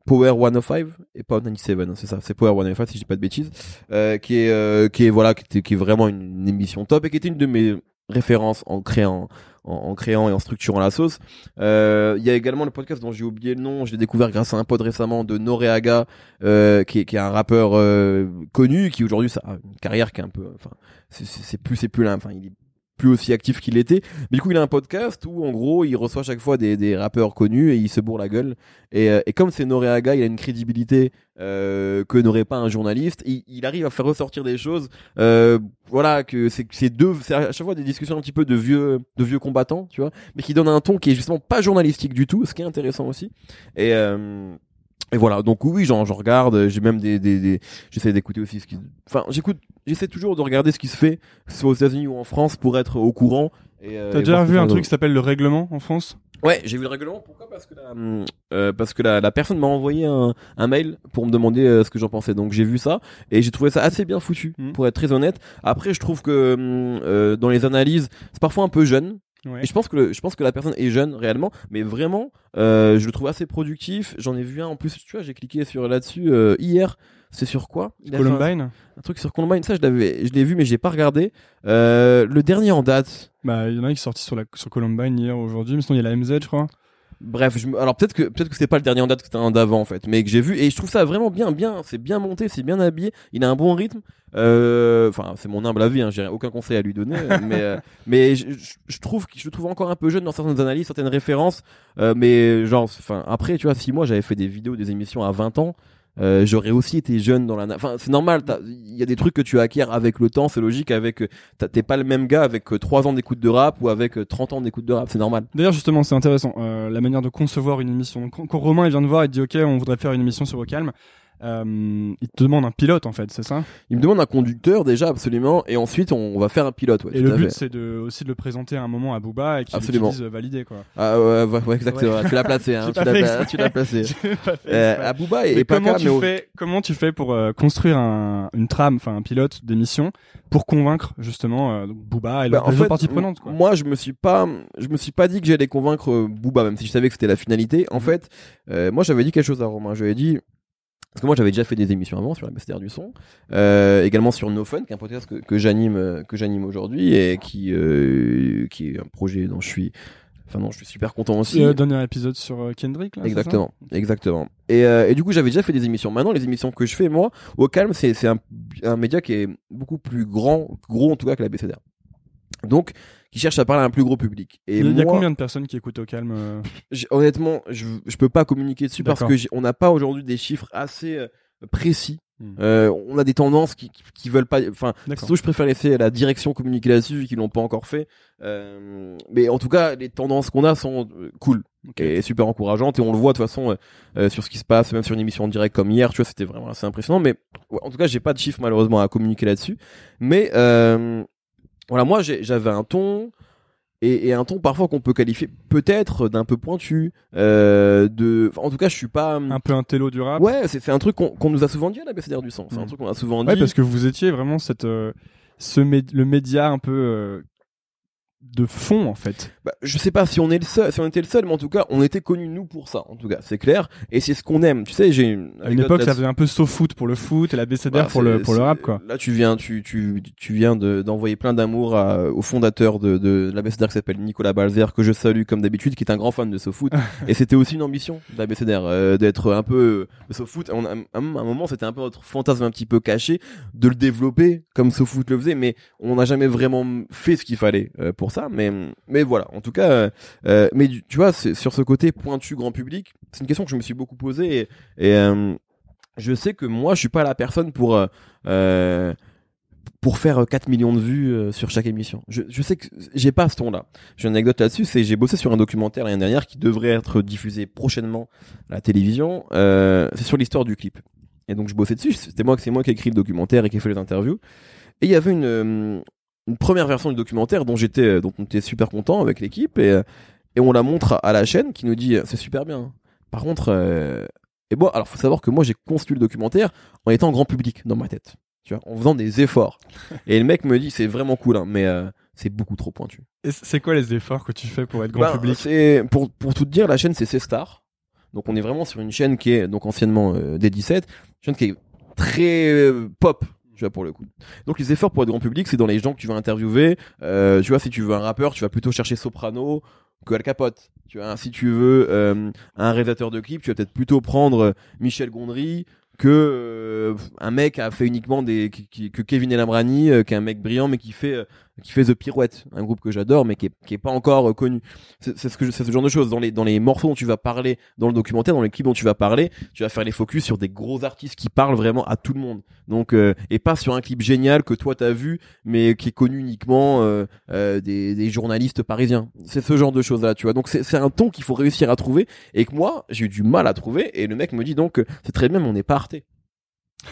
Power 105 et pas 97 hein, c'est ça c'est Power 105 si je dis pas de bêtises qui est qui est voilà qui, était- qui est vraiment une, une émission top et qui était une de mes références en créant en, en créant et en structurant la sauce. Euh, il y a également le podcast dont j'ai oublié le nom je l'ai découvert grâce à un pod récemment de Noreaga euh, qui, est, qui est un rappeur euh, connu qui aujourd'hui a une carrière qui est un peu enfin c'est plus c'est plus là enfin il est plus aussi actif qu'il était du coup il a un podcast où en gros il reçoit chaque fois des, des rappeurs connus et il se bourre la gueule et, euh, et comme c'est Noreaga, il a une crédibilité euh, que n'aurait pas un journaliste. Il, il arrive à faire ressortir des choses. Euh, voilà que c'est c'est deux, c'est à chaque fois des discussions un petit peu de vieux, de vieux combattants, tu vois, mais qui donnent un ton qui est justement pas journalistique du tout, ce qui est intéressant aussi. Et euh, et voilà, donc oui, j'en j'en regarde. J'ai même des, des, des j'essaie d'écouter aussi ce qui, enfin, j'écoute, j'essaie toujours de regarder ce qui se fait, soit aux États-Unis ou en France, pour être au courant. Euh, T'as déjà vu un truc qui s'appelle le règlement en France? Ouais, j'ai vu le règlement. Pourquoi? Parce que la, euh, parce que la, la personne m'a envoyé un, un mail pour me demander euh, ce que j'en pensais. Donc j'ai vu ça et j'ai trouvé ça assez bien foutu, Mhm. pour être très honnête. Après, je trouve que hum, euh, dans les analyses, c'est parfois un peu jeune. Ouais. Et je pense que le- je pense que la personne est jeune réellement, mais vraiment, euh, je le trouve assez productif. J'en ai vu un en plus. Tu vois, j'ai cliqué sur là-dessus euh, hier. C'est sur quoi? Il un- Columbine un, truc sur Columbine. Ça, je l'avais, je l'ai vu, mais j'ai pas regardé. Euh, le dernier en date. Bah, il y en a un qui est sorti sur, la, sur Columbine hier, aujourd'hui, mais sinon il y a la MZ, je crois. Bref, je alors peut-être que peut-être que c'était pas le dernier en date, que c'était un d'avant en fait, mais que j'ai vu et je trouve ça vraiment bien, bien, c'est bien monté, c'est bien habillé, il a un bon rythme. Euh, Enfin, c'est mon humble avis, hein, j'ai aucun conseil à lui donner, mais euh, mais je, je- je trouve que je le trouve encore un peu jeune dans certaines analyses, certaines références, euh, mais genre, enfin après, tu vois, si moi j'avais fait des vidéos, des émissions à 20 ans. Euh, j'aurais aussi été jeune dans la enfin c'est normal il y a des trucs que tu acquiers avec le temps c'est logique avec euh, t'es pas le même gars avec euh, 3 ans d'écoute de rap ou avec euh, 30 ans d'écoute de rap c'est normal D'ailleurs, justement, c'est intéressant, euh, la manière de concevoir une émission. Quand Romain il vient de voir, il dit Ok, on voudrait faire une émission sur Au Calme. Euh, il te demande un pilote, en fait, c'est ça? Il me demande un conducteur déjà absolument et ensuite on va faire un pilote. Ouais, Et le à but, fait. c'est de, aussi de le présenter à un moment à Booba et qu'il dise euh, validé, quoi. Ah ouais, ouais, ouais, exactement. Tu l'as placé, hein, tu l'as fait tu l'as placé. Fait Euh, exprès. Abouba et, et Paca, comment, tu mais fais, comment tu fais pour euh, construire un, une trame, enfin un pilote d'émission, pour convaincre justement Booba et Bah, les autres parties prenantes quoi? Moi, je me suis pas, je me suis pas dit que j'allais convaincre Booba, même si je savais que c'était la finalité. En fait, euh, moi, j'avais dit quelque chose à Romain. J'avais dit, parce que moi, j'avais déjà fait des émissions avant sur la BCDR du son, euh, également sur No Fun, qui est un podcast que, que j'anime, euh, que j'anime aujourd'hui et qui, euh, qui est un projet dont je suis Enfin non, je suis super content aussi. Le dernier épisode sur Kendrick, là. Exactement, exactement. Et, euh, et du coup, j'avais déjà fait des émissions. Maintenant, les émissions que je fais, moi, au calme, c'est c'est un, un média qui est beaucoup plus grand, gros en tout cas que la BCDR. Donc, qui cherche à parler à un plus gros public. Et il y a combien de personnes qui écoutent au calme euh honnêtement, je je peux pas communiquer dessus parce que on n'a pas aujourd'hui des chiffres assez euh, précis. Hmm. Euh, on a des tendances qui, qui, qui veulent pas. Enfin, surtout, je préfère laisser la direction communiquer là-dessus vu qu'ils l'ont pas encore fait. Euh, mais en tout cas, les tendances qu'on a sont cool et super encourageantes et on le voit de toute façon euh, sur ce qui se passe, même sur une émission en direct comme hier. Tu vois, c'était vraiment assez impressionnant. Mais en tout cas, j'ai pas de chiffres malheureusement à communiquer là-dessus. Mais voilà, moi, j'avais un ton et, et un ton parfois qu'on peut qualifier peut-être d'un peu pointu. Euh, de, enfin, en tout cas, je suis pas. Un peu un télo du rap. Ouais, c'est un truc qu'on nous a souvent dit à la BCDR du sang. C'est un truc qu'on a souvent dit. Ouais, parce que vous étiez vraiment cette, euh, ce mé- le média un peu euh, de fond en fait. Bah, je sais pas si on est le seul, si on était le seul, mais en tout cas, on était connus nous pour ça. En tout cas, c'est clair. Et c'est ce qu'on aime. Tu sais, j'ai une. À une époque, ça faisait un peu so foot pour le foot et la BCDR Bah, pour le pour le rap quoi. Là, tu viens, tu, tu, tu viens de- d'envoyer plein d'amour au fondateur de, de la BCDR qui s'appelle Nicolas Balzer, que je salue comme d'habitude, qui est un grand fan de SoFoot. et c'était aussi une ambition de la BCDR, euh, d'être un peu euh, SoFoot. On a- à un moment, c'était un peu notre fantasme un petit peu caché de le développer comme SoFoot le faisait, mais on n'a jamais vraiment fait ce qu'il fallait euh, pour ça. Mais, voilà, en tout cas, euh, euh, mais tu vois, sur ce côté pointu grand public, c'est une question que je me suis beaucoup posée et, euh, je sais que moi, je suis pas la personne pour pour faire euh, 4 millions de vues sur chaque émission. Je, sais que j'ai pas ce ton-là. J'ai une anecdote là-dessus, c'est j'ai bossé sur un documentaire l'année dernière qui devrait être diffusé prochainement à la télévision. C'est sur l'histoire du clip. Et donc je bossais dessus. C'était moi, c'est moi qui ai écrit le documentaire et qui ai fait les interviews. Et il y avait une une première version du documentaire dont j'étais euh, dont on était super content avec l'équipe et euh, et on la montre à la chaîne qui nous dit euh, c'est super bien. Par contre, euh, et moi, alors faut savoir que moi j'ai conçu le documentaire en étant grand public dans ma tête, tu vois, en faisant des efforts. et le mec me dit c'est vraiment cool, hein, mais euh, c'est beaucoup trop pointu. Et c'est quoi les efforts que tu fais pour être grand Bah, public? C'est pour pour tout te dire, la chaîne c'est C-Star. Donc on est vraiment sur une chaîne qui est donc anciennement euh, D17, une chaîne qui est très pop. Tu vois pour le coup. Donc les efforts pour être grand public, c'est dans les gens que tu vas interviewer. Euh, tu vois, si tu veux un rappeur, tu vas plutôt chercher Soprano que Al Capote. Tu vois, si tu veux euh, un réalisateur de clip, tu vas peut-être plutôt prendre euh, Michel Gondry que euh, un mec a fait uniquement des que Kevin Elamrani, euh, qui est un mec brillant mais qui fait euh, qui fait The Pirouette, un groupe que j'adore mais qui est, qui est pas encore euh, connu. C'est ce que c'est ce genre de choses dans les dans les morceaux dont tu vas parler dans le documentaire, dans les clips dont tu vas parler, tu vas faire les focus sur des gros artistes qui parlent vraiment à tout le monde. Donc euh, et pas sur un clip génial que toi t'as vu mais qui est connu uniquement euh, euh, des, des journalistes parisiens. C'est ce genre de choses là, tu vois. Donc c'est un ton qu'il faut réussir à trouver et que moi j'ai eu du mal à trouver et le mec me dit donc c'est très bien mais on n'est pas Arte.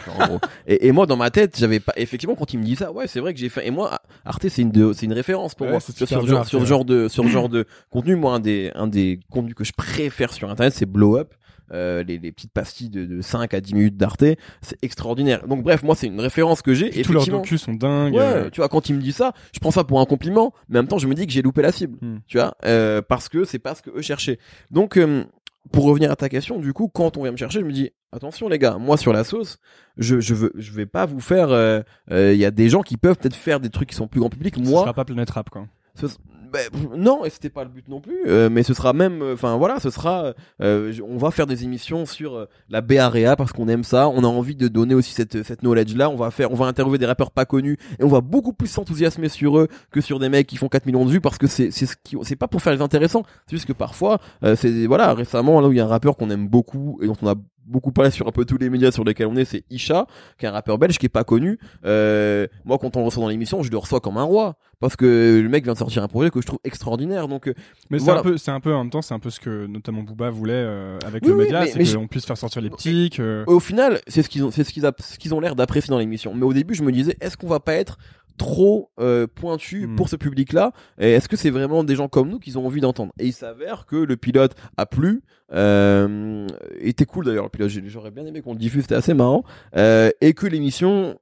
En gros. et, et moi dans ma tête j'avais pas effectivement quand il me dit ça ouais c'est vrai que j'ai fait et moi Arte c'est une de- c'est une référence pour Ouais, moi sur, genre, Arte, sur ce ouais. genre de sur genre de contenu moi un des un des contenus que je préfère sur internet c'est Blow Up euh, les, les petites pastilles de, de 5 à 10 minutes d'Arte c'est extraordinaire donc bref moi c'est une référence que j'ai Tous leurs docus sont dingues. Ouais, euh, tu vois, quand il me dit ça, je prends ça pour un compliment, mais en même temps, je me dis que j'ai loupé la cible, Hmm. tu vois, euh, parce que c'est pas ce que eux cherchaient. Donc, euh, pour revenir à ta question, du coup, quand on vient me chercher, je me dis, attention les gars, moi sur la sauce, je, je veux, je vais pas vous faire, euh, euh, il y a des gens qui peuvent peut-être faire des trucs qui sont plus grand public. Ce Moi, sera pas Rap quoi. ce- ben, non, et c'était pas le but non plus, euh, mais ce sera même, enfin voilà, ce sera, euh, on va faire des émissions sur euh, la Bay Area parce qu'on aime ça, on a envie de donner aussi cette cette knowledge là, on va faire, on va interviewer des rappeurs pas connus et on va beaucoup plus s'enthousiasmer sur eux que sur des mecs qui font 4 millions de vues parce que c'est c'est ce qui, c'est pas pour faire les intéressants, c'est juste que parfois, euh, c'est voilà, récemment là où il y a un rappeur qu'on aime beaucoup et dont on a beaucoup parlé sur un peu tous les médias sur lesquels on est, c'est Isha, qui est un rappeur belge qui est pas connu. Euh, moi, quand on le reçoit dans l'émission, je le reçois comme un roi parce que le mec vient de sortir un projet que je trouve extraordinaire. Donc, euh, Mais c'est un peu, c'est un peu en même temps, c'est un peu ce que notamment Booba voulait euh, avec Oui, le oui, média, c'est je- qu'on puisse faire sortir les petits. Que... au final, c'est ce qu'ils ont, c'est ce qu'ils ce qu'ils ont l'air d'apprécier dans l'émission. Mais au début, je me disais, est-ce qu'on va pas être trop euh, pointu Hmm. pour ce public-là Et est-ce que c'est vraiment des gens comme nous qu'ils ont envie d'entendre? Et il s'avère que le pilote a plu. Euh, était cool d'ailleurs le pilote. J'aurais bien aimé qu'on le diffuse, c'était assez marrant. Euh, et que l'émission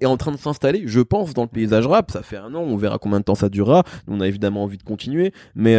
est en train de s'installer, je pense, dans le paysage rap. Ça fait un an, on verra combien de temps ça durera. On a évidemment envie de continuer, mais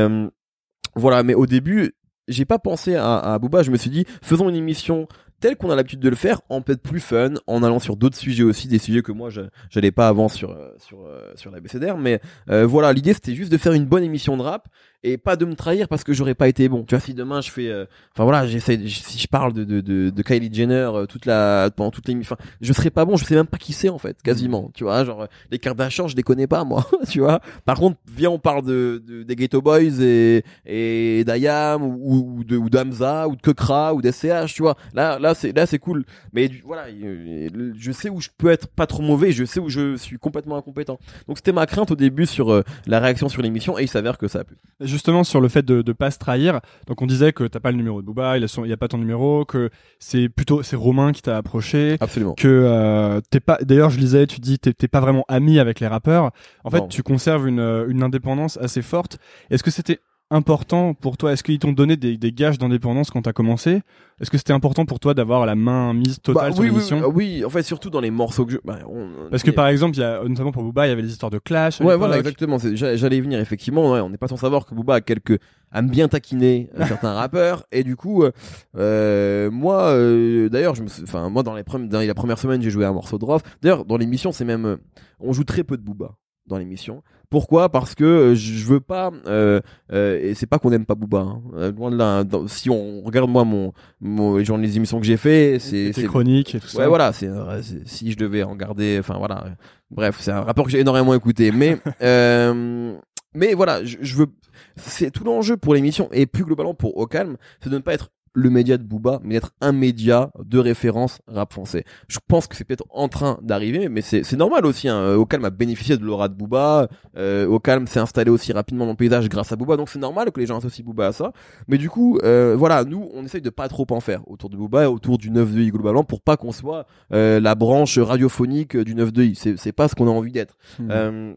voilà. Mais au début, j'ai pas pensé à, à Booba. Je me suis dit, faisons une émission telle qu'on a l'habitude de le faire, en peut-être plus fun, en allant sur d'autres sujets aussi, des sujets que moi je- j'allais pas avant sur euh, sur euh, sur la BCDR. Mais euh, voilà, l'idée c'était juste de faire une bonne émission de rap et pas de me trahir parce que j'aurais pas été bon. Tu vois, si demain je fais, euh, enfin voilà, j'essaie, si je parle de, de, de, de Kylie Jenner euh, toute la, pendant toute l'émission, enfin, je serais pas bon, je sais même pas qui c'est en fait, quasiment. Tu vois, genre les Kardashian, je les connais pas moi, tu vois. Par contre, viens, on parle de, de des Ghetto Boys et et d'Ayam ou, ou de ou d'Amza ou de Kekra ou d'SCH, tu vois. Là, là c'est là c'est cool. Mais du- voilà, je sais où je peux être pas trop mauvais, je sais où je suis complètement incompétent. Donc c'était ma crainte au début sur euh, la réaction sur l'émission et il s'avère que ça a plu. Justement sur le fait de de pas se trahir. Donc on disait que t'as pas le numéro de Booba, il a son, il y a pas ton numéro, que c'est plutôt c'est Romain qui t'a approché. Absolument. que euh, t'es pas d'ailleurs je lisais tu dis t'es pas vraiment ami avec les rappeurs en fait tu conserves une euh, une indépendance assez forte est-ce que c'était important pour toi? Est-ce qu'ils t'ont donné des, des gages d'indépendance quand t'as commencé? Est-ce que c'était important pour toi d'avoir la main mise totale Bah, sur oui, l'émission oui, oui, en fait, surtout dans les morceaux que je. bah, on- Parce que par exemple, il y a notamment pour Booba, il y avait des histoires de clash. Ouais, voilà, exactement. J'allais y venir, effectivement. Ouais, on n'est pas sans savoir que Booba a quelques aime bien taquiner euh, certains rappeurs et du coup euh, euh, moi euh, d'ailleurs je me suis- enfin moi dans les premières dans la première semaine j'ai joué un morceau de Rof d'ailleurs dans l'émission c'est même euh, on joue très peu de Booba dans l'émission pourquoi? Parce que euh, je veux pas euh, euh, et c'est pas qu'on aime pas Booba hein. Euh, loin de là hein. Dans- si on regarde moi mon, mon les, gens, les émissions que j'ai fait c'est chroniques et tout ça. Ouais, voilà, c'est euh, c'est- si je devais en garder, enfin voilà. Bref, c'est un rapport que j'ai énormément écouté, mais euh, mais voilà, je, je veux, c'est tout l'enjeu pour l'émission et plus globalement pour Au Calme, c'est de ne pas être le média de Booba, mais d'être un média de référence rap français. Je pense que c'est peut-être en train d'arriver, mais c'est normal aussi. Hein. Au Calme a bénéficié de l'aura de Booba. Euh, Au Calme s'est installé aussi rapidement dans le paysage grâce à Booba, donc c'est normal que les gens associent Booba à ça. Mais du coup, euh, voilà, nous, on essaye de pas trop en faire autour de Booba et autour du 9 de I globalement pour pas qu'on soit euh, la branche radiophonique du 9 de I. C'est c'est pas ce qu'on a envie d'être. Hmm.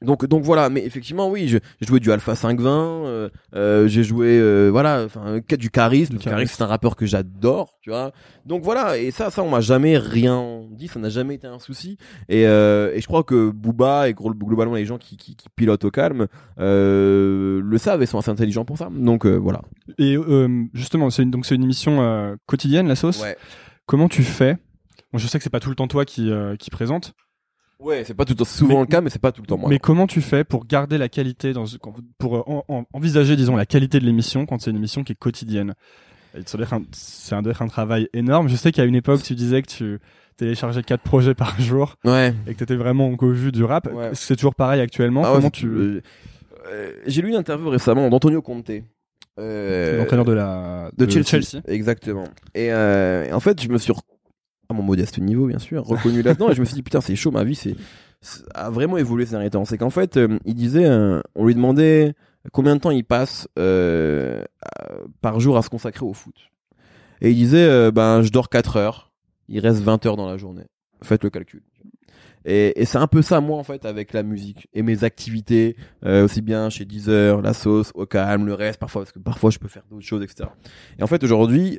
Donc donc voilà, mais effectivement oui, j'ai joué du Alpha 520, euh, euh, j'ai joué euh, voilà, enfin du Caris, Du Caris. c'est un rappeur que j'adore, tu vois. Donc voilà, et ça ça on m'a jamais rien dit, ça n'a jamais été un souci. Et, et je crois que Booba et globalement les gens qui, qui, qui pilotent au calme le savent et sont assez intelligents pour ça. Donc voilà. Et justement, c'est une, donc c'est une émission quotidienne, la sauce. Ouais. Comment tu fais? Bon, je sais que c'est pas tout le temps toi qui qui présente, Ouais, c'est pas tout le temps, souvent Mais- le cas, mais c'est pas tout le temps moi. mais comment tu fais pour garder la qualité dans quand- pour euh, en- en- envisager, disons, la qualité de l'émission quand c'est une émission qui est quotidienne? C'est un, un travail énorme. Je sais qu'à une époque, tu disais que tu téléchargeais quatre projets par jour Ouais. et que t'étais vraiment au vu du rap. Ouais. C'est toujours pareil actuellement? Ah ouais, Comment c'est- tu euh, euh, J'ai lu une interview récemment d'Antonio Conte. Euh, l'entraîneur de la de Chelsea. Exactement. Et, en fait, je me suis, à mon modeste niveau, bien sûr, reconnu là-dedans et je me suis dit, putain, c'est chaud, ma vie, c'est, a vraiment évolué ces derniers temps. C'est qu'en fait, euh, il disait, euh, on lui demandait combien de temps il passe euh, par jour à se consacrer au foot. Et il disait, euh, ben, je dors 4 heures, il reste 20 heures dans la journée. Faites le calcul. Et, et c'est un peu ça, moi, en fait, avec la musique et mes activités, aussi bien chez Deezer, la sauce, au calme, le reste, parfois, parce que parfois je peux faire d'autres choses, etc. Et en fait, aujourd'hui,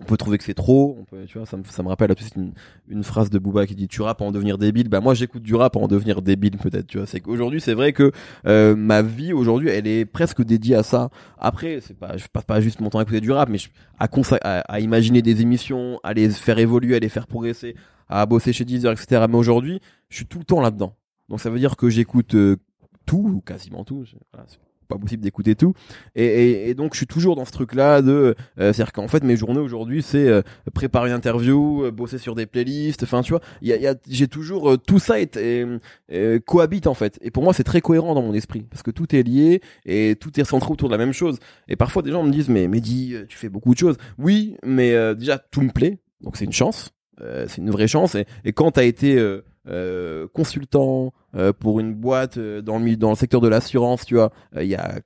on peut trouver que c'est trop. On peut, tu vois, ça me, ça me rappelle une, une phrase de Booba qui dit tu rap à en devenir débile. Bah moi j'écoute du rap à en devenir débile peut-être. Tu vois, c'est qu'aujourd'hui c'est vrai que euh, ma vie aujourd'hui elle est presque dédiée à ça. Après c'est pas, je passe pas juste mon temps à écouter du rap, mais je- à, à, à imaginer des émissions, à les faire évoluer, à les faire progresser, à bosser chez Deezer, etc. Mais aujourd'hui je suis tout le temps là-dedans. Donc ça veut dire que j'écoute euh, tout ou quasiment tout. Pas possible d'écouter tout. Et, et, et donc je suis toujours dans ce truc-là de, euh, c'est-à-dire qu'en fait mes journées aujourd'hui c'est euh, préparer une interview, euh, bosser sur des playlists. Enfin tu vois, y a, y a- j'ai toujours euh, tout ça est, est, euh, cohabite en fait. Et pour moi c'est très cohérent dans mon esprit parce que tout est lié et tout est centré autour de la même chose. Et parfois des gens me disent mais Mehdi tu fais beaucoup de choses. Oui, mais déjà tout me plaît, donc c'est une chance. Euh, c'est une vraie chance et, et quand t'as été euh, euh, consultant euh, pour une boîte euh, dans le secteur de l'assurance tu vois il y a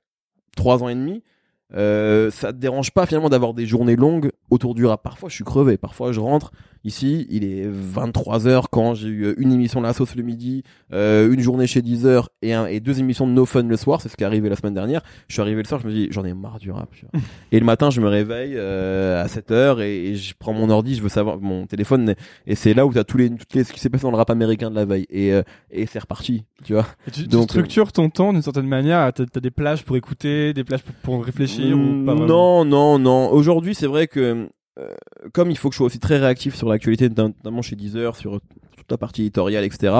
trois ans et demi ça te dérange pas finalement d'avoir des journées longues autour du rap. Parfois je suis crevé. Parfois je rentre ici il est 23h quand j'ai eu une émission de la sauce le midi euh, une journée chez Deezer et, un, et deux émissions de No Fun le soir c'est ce qui est arrivé la semaine dernière je suis arrivé le soir je me dis j'en ai marre du rap tu vois. et le matin je me réveille euh, à 7h et, et je prends mon ordi je veux savoir mon téléphone et c'est là où t'as tous les, toutes les ce qui s'est passé dans le rap américain de la veille et, euh, et c'est reparti tu vois Et tu, tu Donc, euh, structures ton temps d'une certaine manière. T'as as des plages pour écouter, des plages pour, pour réfléchir ou pas Mm, Non, non, non. Aujourd'hui, c'est vrai que euh, comme il faut que je sois aussi très réactif sur l'actualité, notamment chez Deezer, sur, toute la partie éditoriale, etc.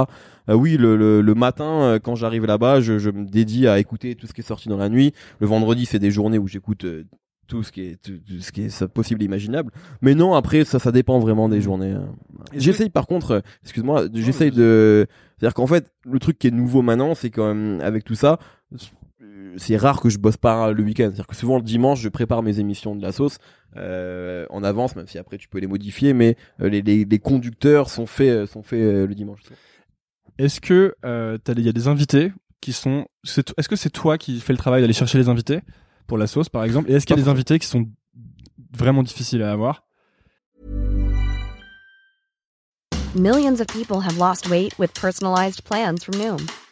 Euh, oui, le, le, le matin, euh, quand j'arrive là-bas, je, je me dédie à écouter tout ce qui est sorti dans la nuit. Le vendredi, c'est des journées où j'écoute euh, tout ce qui est tout, tout ce qui est possible et imaginable. Mais non, après ça ça dépend vraiment des journées. hein. J'essaye par contre, euh, excuse-moi, j'essaye de c'est-à-dire qu'en fait, le truc qui est nouveau maintenant, c'est quand même avec tout ça, c'est rare que je bosse pas le week-end. C'est-à-dire que souvent le dimanche, je prépare mes émissions de la sauce euh, en avance, même si après tu peux les modifier, mais euh, les, les, les conducteurs sont faits euh, sont faits euh, le dimanche. Est-ce que euh, t'as des- il y a des invités qui sont est-ce que c'est toi qui fais le travail d'aller chercher les invités pour la sauce par exemple? Et est-ce qu'il y a des invités qui sont vraiment difficiles à avoir? Millions of people have lost weight with personalized plans from Noom,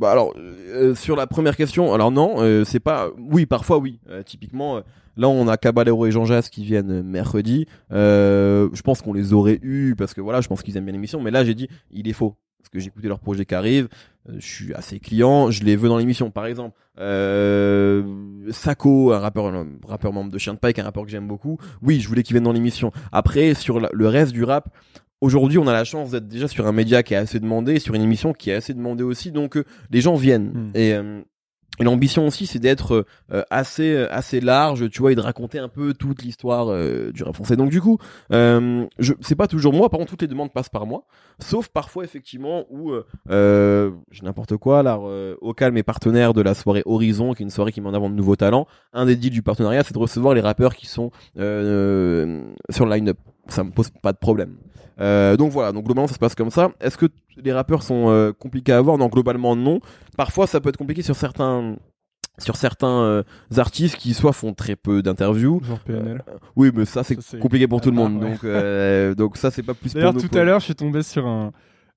Bah alors euh, sur la première question, alors non, euh, c'est pas. Oui, parfois oui. Euh, typiquement, là on a Caballero et Jean Jas qui viennent mercredi. Je pense qu'on les aurait eu parce que voilà, je pense qu'ils aiment bien l'émission. Mais là j'ai dit, il est faux parce que j'ai écouté leur projet qui arrive. Je suis assez client, je les veux dans l'émission. Par exemple, euh, Sako, un rappeur, rappeur membre de Chien de Pike, un rappeur que j'aime beaucoup. Oui, je voulais qu'il vienne dans l'émission. Après, sur le reste du rap. Aujourd'hui, on a la chance d'être déjà sur un média qui est assez demandé, sur une émission qui est assez demandée aussi, donc euh, les gens viennent. Mm. Et, euh, et l'ambition aussi, c'est d'être euh, assez euh, assez large, tu vois, et de raconter un peu toute l'histoire euh, du rap français. Donc du coup, euh, je c'est pas toujours moi. Par contre, toutes les demandes passent par moi, sauf parfois effectivement où euh, euh, j'ai n'importe quoi. Là, euh, au calme est partenaire de la soirée Horizon, qui est une soirée qui met en avant de nouveaux talents. Un des deals du partenariat, c'est de recevoir les rappeurs qui sont euh, sur le line-up. Ça me pose pas de problème. Euh, donc voilà, donc globalement ça se passe comme ça. Est-ce que les rappeurs sont euh, compliqués à avoir? Non, globalement non. Parfois ça peut être compliqué sur certains sur certains euh, artistes qui soit font très peu d'interviews. genre PNL Oui, mais ça c'est compliqué pour tout le monde. ouais. Donc euh, donc ça c'est pas plus D'ailleurs tout à l'heure je suis tombé sur un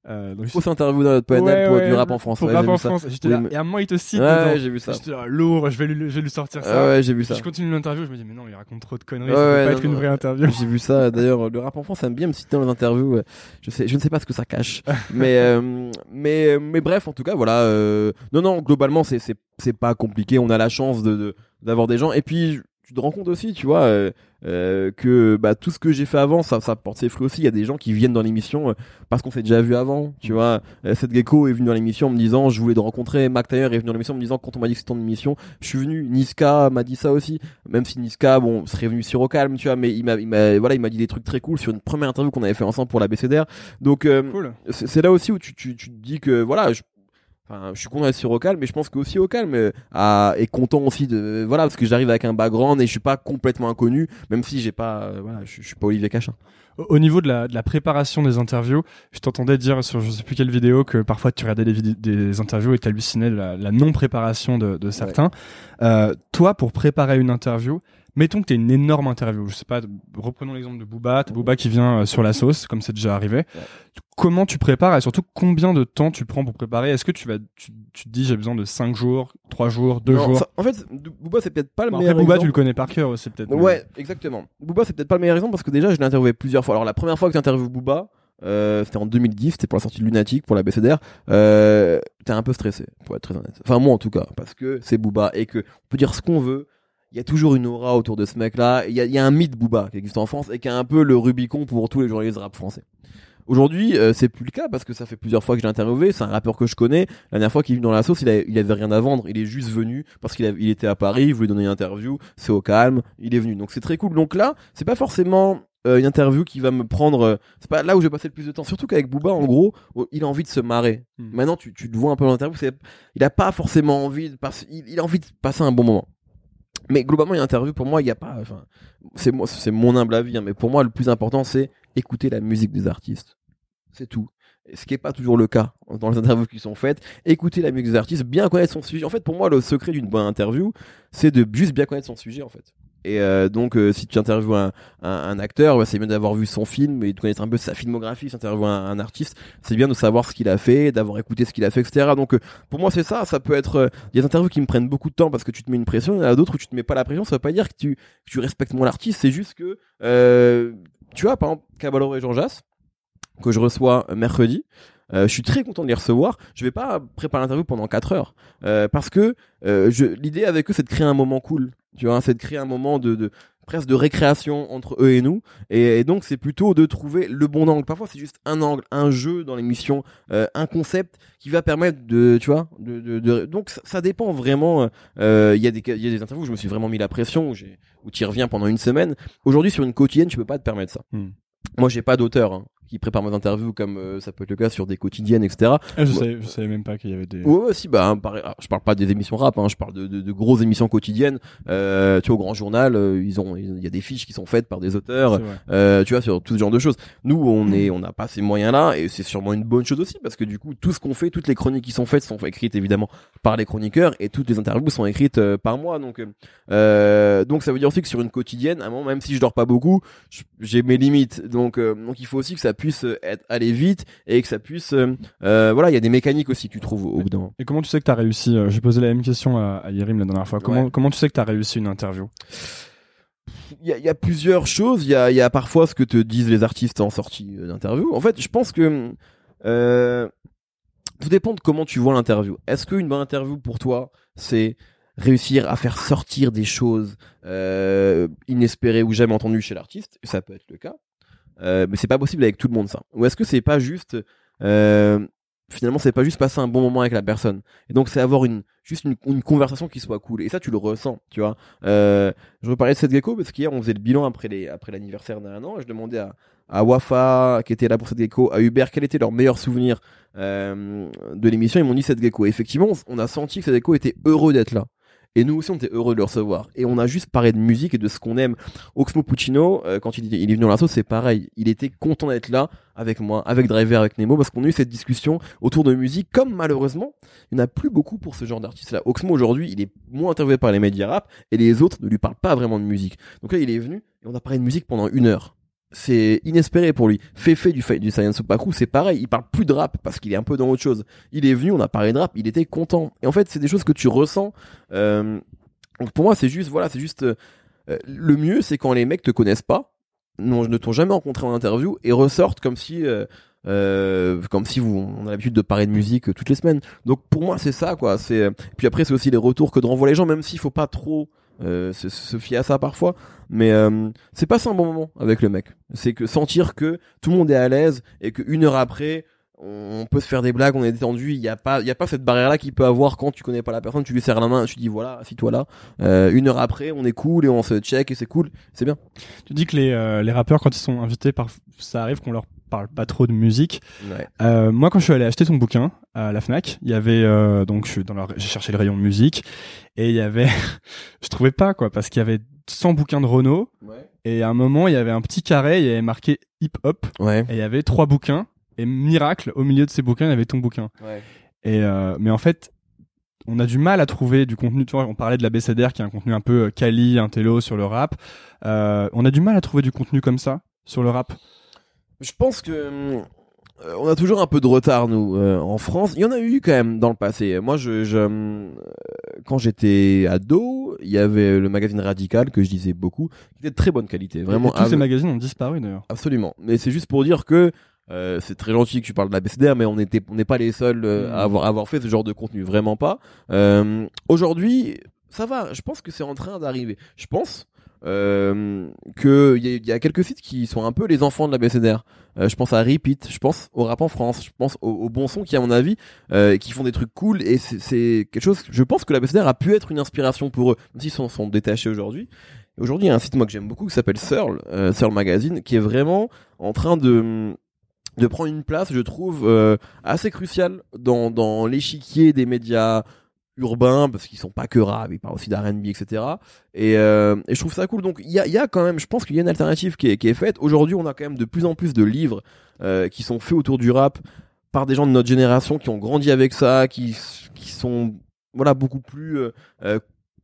euh, donc, Fausse interview dans notre panel Ouais, pour ouais, du rap en France. pour Ouais, rap en. France j'étais là et à un moment il te cite Ouais, j'ai vu ça. j'étais là lourd je vais lui je vais lui sortir ça Ah ouais, j'ai vu ça. Je continue l'interview je me dis mais non il raconte trop de conneries Ouais, ça peut pas non, être une vraie interview J'ai vu ça. D'ailleurs, le rap en France aime bien me citer dans les interviews. Je sais, je ne sais pas ce que ça cache, mais euh, mais mais bref, en tout cas, voilà. euh, non, non, globalement, c'est pas compliqué. On a la chance de de- d'avoir des gens. Et puis, tu te rends compte aussi, tu vois, euh, euh, que bah tout ce que j'ai fait avant, ça ça porte ses fruits aussi. Il y a des gens qui viennent dans l'émission euh, parce qu'on s'est déjà vu avant, tu vois. Euh, Seth Gecko est venu dans l'émission en me disant, je voulais te rencontrer. Mac Taylor est venu dans l'émission en me disant, quand on m'a dit que c'était ton émission, je suis venu. Niska m'a dit ça aussi même si Niska bon serait venu sur au calme tu vois mais il m'a il m'a voilà il m'a dit des trucs très cool sur une première interview qu'on avait fait ensemble pour la BCDR donc euh, cool c'est là aussi où tu, tu, tu te dis que voilà je, enfin, je suis content d'être sur au calme mais je pense que aussi au calme euh, a- est content aussi de voilà parce que j'arrive avec un background et je suis pas complètement inconnu même si j'ai pas euh, voilà je, je suis pas Olivier Cachin Au au niveau de la, de la préparation des interviews, je t'entendais dire sur je sais plus quelle vidéo que parfois tu regardais des, des interviews et t'hallucinais de la, la non-préparation de, de certains. Euh, toi, pour préparer une interview, mettons que t'es une énorme interview. Je sais pas, reprenons l'exemple de Booba. T'as Booba qui vient euh, sur la sauce, comme c'est déjà arrivé. Comment tu prépares et surtout combien de temps tu prends pour préparer? Est-ce que tu vas, tu, tu te dis j'ai besoin de 5 jours, 3 jours, 2 Non, jours? ça- en fait Booba c'est peut-être pas le Bon, meilleur Après Booba, tu le connais par cœur aussi peut-être. mais- Ouais, exactement. Booba, c'est peut-être pas le meilleur exemple parce que déjà, je l'ai interviewé plusieurs fois. Alors, la première fois que j'interviewe Booba, euh, c'était en 2010, c'était pour la sortie de Lunatic, pour la BCDR. Euh, t'es un peu stressé, pour être très honnête. Enfin, moi en tout cas, parce que c'est Booba et que on peut dire ce qu'on veut. Il y a toujours une aura autour de ce mec-là. Il y a, il y a un mythe Booba qui existe en France et qui est un peu le Rubicon pour tous les journalistes rap français. Aujourd'hui, euh, c'est plus le cas parce que ça fait plusieurs fois que je l'ai interviewé. C'est un rappeur que je connais. La dernière fois qu'il est venu dans la sauce, il, a- il avait rien à vendre. Il est juste venu parce qu'il a- il était à Paris, il voulait donner une interview. C'est au calme, il est venu. Donc c'est très cool. Donc là, c'est pas forcément euh, une interview qui va me prendre. euh, c'est pas là où je vais passer le plus de temps. Surtout qu'avec Booba, en gros, oh, il a envie de se marrer. Hmm. Maintenant, tu, tu te vois un peu dans l'interview. c'est- Il a pas forcément envie de passer. Il, il a envie de passer un bon moment. Mais globalement, une interview pour moi, il y a pas. Enfin, c'est moi, c'est mon humble avis. hein, mais pour moi, le plus important, c'est écouter la musique des artistes. C'est tout. Ce qui est pas toujours le cas dans les interviews qui sont faites. Écouter la musique des artistes, bien connaître son sujet. En fait, pour moi, le secret d'une bonne interview, c'est de juste bien connaître son sujet, en fait. Et euh, donc, euh, si tu interviews un, acteur, bah, c'est bien d'avoir vu son film et de connaître un peu sa filmographie. Si tu interviews un, artiste, c'est bien de savoir ce qu'il a fait, d'avoir écouté ce qu'il a fait, etc. Donc, euh, pour moi, c'est ça. Ça peut être. Il y a des interviews qui me prennent beaucoup de temps parce que tu te mets une pression. Il y en a d'autres où tu te mets pas la pression. Ça veut pas dire que tu, respectes mon artiste. C'est juste que, tu vois, par exemple, Caballero et Jean Jass, que je reçois mercredi. Je suis très content de les recevoir. Je vais pas préparer l'interview pendant 4 heures parce que l'idée avec eux c'est de créer un moment cool. Tu vois, c'est de créer un moment de, de presque de récréation entre eux et nous. Et, et donc c'est plutôt de trouver le bon angle. Parfois c'est juste un angle, un jeu dans l'émission, euh, un concept qui va permettre de, tu vois, de, de, de- donc ça, ça dépend vraiment. euh, Il y a des il y a des interviews où je me suis vraiment mis la pression où j'ai où tu y reviens pendant une semaine. Aujourd'hui sur une quotidienne tu peux pas te permettre ça. Hmm. Moi j'ai pas d'auteur. hein, qui prépare mes interviews comme euh, ça peut être le cas sur des quotidiennes etc Ah, je, Moi- savais, je savais même pas qu'il y avait des. Ouais, ouais, si, bah, hein, ah, je parle pas des émissions rap, hein, je parle de, de, de grosses émissions quotidiennes. Euh, tu vois, au Grand Journal, euh, ils ont, il y a des fiches qui sont faites par des auteurs. Euh, tu vois, sur tout ce genre de choses. Nous, on est, on n'a pas ces moyens-là, et c'est sûrement une bonne chose aussi, parce que du coup, tout ce qu'on fait, toutes les chroniques qui sont faites sont écrites évidemment par les chroniqueurs, et toutes les interviews sont écrites euh, par moi. Donc, donc ça veut dire aussi que sur une quotidienne, à un moment, même si je dors pas beaucoup, j'ai mes limites. Donc, euh, donc il faut aussi que ça puisse euh, être aller vite et que ça puisse, euh, euh, voilà, il y a des mécaniques aussi que tu trouves au bout d'un moment. Et comment tu sais que t'as réussi euh, J'ai posé la même question à, à Yerim la dernière fois. Comment, Ouais. comment tu sais que t'as réussi une interview? Il y a, il y a plusieurs choses. Il y a, il y a parfois ce que te disent les artistes en sortie d'interview. En fait, je pense que euh, tout dépend de comment tu vois l'interview. Est-ce qu'une bonne interview pour toi, c'est réussir à faire sortir des choses euh, inespérées ou jamais entendues chez l'artiste? Ça peut être le cas. Euh, mais c'est pas possible avec tout le monde ça. Ou est-ce que c'est pas juste euh, finalement c'est pas juste passer un bon moment avec la personne? Et donc c'est avoir une juste une, conversation qui soit cool. Et ça tu le ressens tu vois. Euh, je veux parler de cette gecko parce qu'hier on faisait le bilan après les après l'anniversaire d'un an et je demandais à à Wafa qui était là pour cette gecko à Hubert quel était leur meilleur souvenir de l'émission. Ils m'ont dit cette gecko. Et effectivement on a senti que cette gecko était heureux d'être là et nous aussi on était heureux de le recevoir. Et on a juste parlé de musique et de ce qu'on aime. Oxmo Puccino euh, quand il, est venu dans l'assaut c'est pareil. Il était content d'être là avec moi avec Driver avec Nemo parce qu'on a eu cette discussion autour de musique comme malheureusement il n'y en a plus beaucoup pour ce genre d'artiste là Oxmo aujourd'hui il est moins interviewé par les médias rap et les autres ne lui parlent pas vraiment de musique. Donc là il est venu et on a parlé de musique pendant une heure c'est inespéré pour lui. Fefe du, du Science Opaku, c'est pareil, il parle plus de rap parce qu'il est un peu dans autre chose. Il est venu, on a parlé de rap, il était content. Et en fait, c'est des choses que tu ressens. Euh, donc pour moi, c'est juste, voilà, c'est juste euh, le mieux, c'est quand les mecs te connaissent pas, non, ne t'ont jamais rencontré en interview et ressortent comme si, euh, comme si vous, on a l'habitude de parler de musique toutes les semaines. Donc pour moi, c'est ça, quoi. C'est puis après, c'est aussi les retours que renvoient les gens, même s'il faut pas trop euh, se, se fier à ça parfois. Mais euh, c'est passer un bon moment avec le mec. C'est que sentir que tout le monde est à l'aise et qu'une heure après, on peut se faire des blagues, on est détendu. Il n'y a pas, il y a pas cette barrière là qu'il peut avoir quand tu connais pas la personne. Tu lui serres la main, tu dis voilà, assis-toi là. Euh, une heure après, on est cool et on se check et c'est cool, c'est bien. Tu dis que les, euh, les rappeurs, quand ils sont invités, par... ça arrive qu'on leur parle pas trop de musique. Ouais. Euh, moi, quand je suis allé acheter ton bouquin à la Fnac, il y avait euh, donc je suis dans j'ai cherché le rayon musique et il y avait, je trouvais pas quoi, parce qu'il y avait 100 bouquins de Renault Ouais. et à un moment il y avait un petit carré, il y avait marqué hip hop Ouais. et il y avait trois bouquins et miracle au milieu de ces bouquins il y avait ton bouquin. Et euh, mais en fait, on a du mal à trouver du contenu. Tu vois, on parlait de la BCDR qui est un contenu un peu euh, quali, intello sur le rap. Euh, on a du mal à trouver du contenu comme ça sur le rap. Je pense que euh, on a toujours un peu de retard nous euh, en France. Il y en a eu quand même dans le passé. Moi, je, je euh, quand j'étais ado, il y avait le magazine Radical que je lisais beaucoup, qui était de très bonne qualité, vraiment. Et tous ces magazines ont disparu d'ailleurs. Absolument. Mais c'est juste pour dire que euh, c'est très gentil que tu parles de la BCDR, mais on était, on n'est pas les seuls euh, Mm. à avoir, à avoir fait ce genre de contenu, vraiment pas. Aujourd'hui, ça va. Je pense que c'est en train d'arriver. Je pense euh, que il y, a- quelques sites qui sont un peu les enfants de la BCDR. Euh, je pense à Repeat, je pense au rap en France, je pense au, au bon son qui, à mon avis, euh, qui font des trucs cool et c'est- quelque chose. Je pense que la BCDR a pu être une inspiration pour eux, même s'ils s'en sont détachés aujourd'hui. Aujourd'hui, il y a un site moi que j'aime beaucoup qui s'appelle Searle, euh, Searle Magazine, qui est vraiment en train de de prendre une place, je trouve, assez cruciale dans dans l'échiquier des médias urbains parce qu'ils sont pas que rap, ils parlent aussi d'R&B, etc. Et, euh, et je trouve ça cool. Donc il y a, y a quand même, je pense qu'il y a une alternative qui est, qui est faite. Aujourd'hui, on a quand même de plus en plus de livres euh, qui sont faits autour du rap par des gens de notre génération qui ont grandi avec ça, qui qui sont voilà beaucoup plus euh,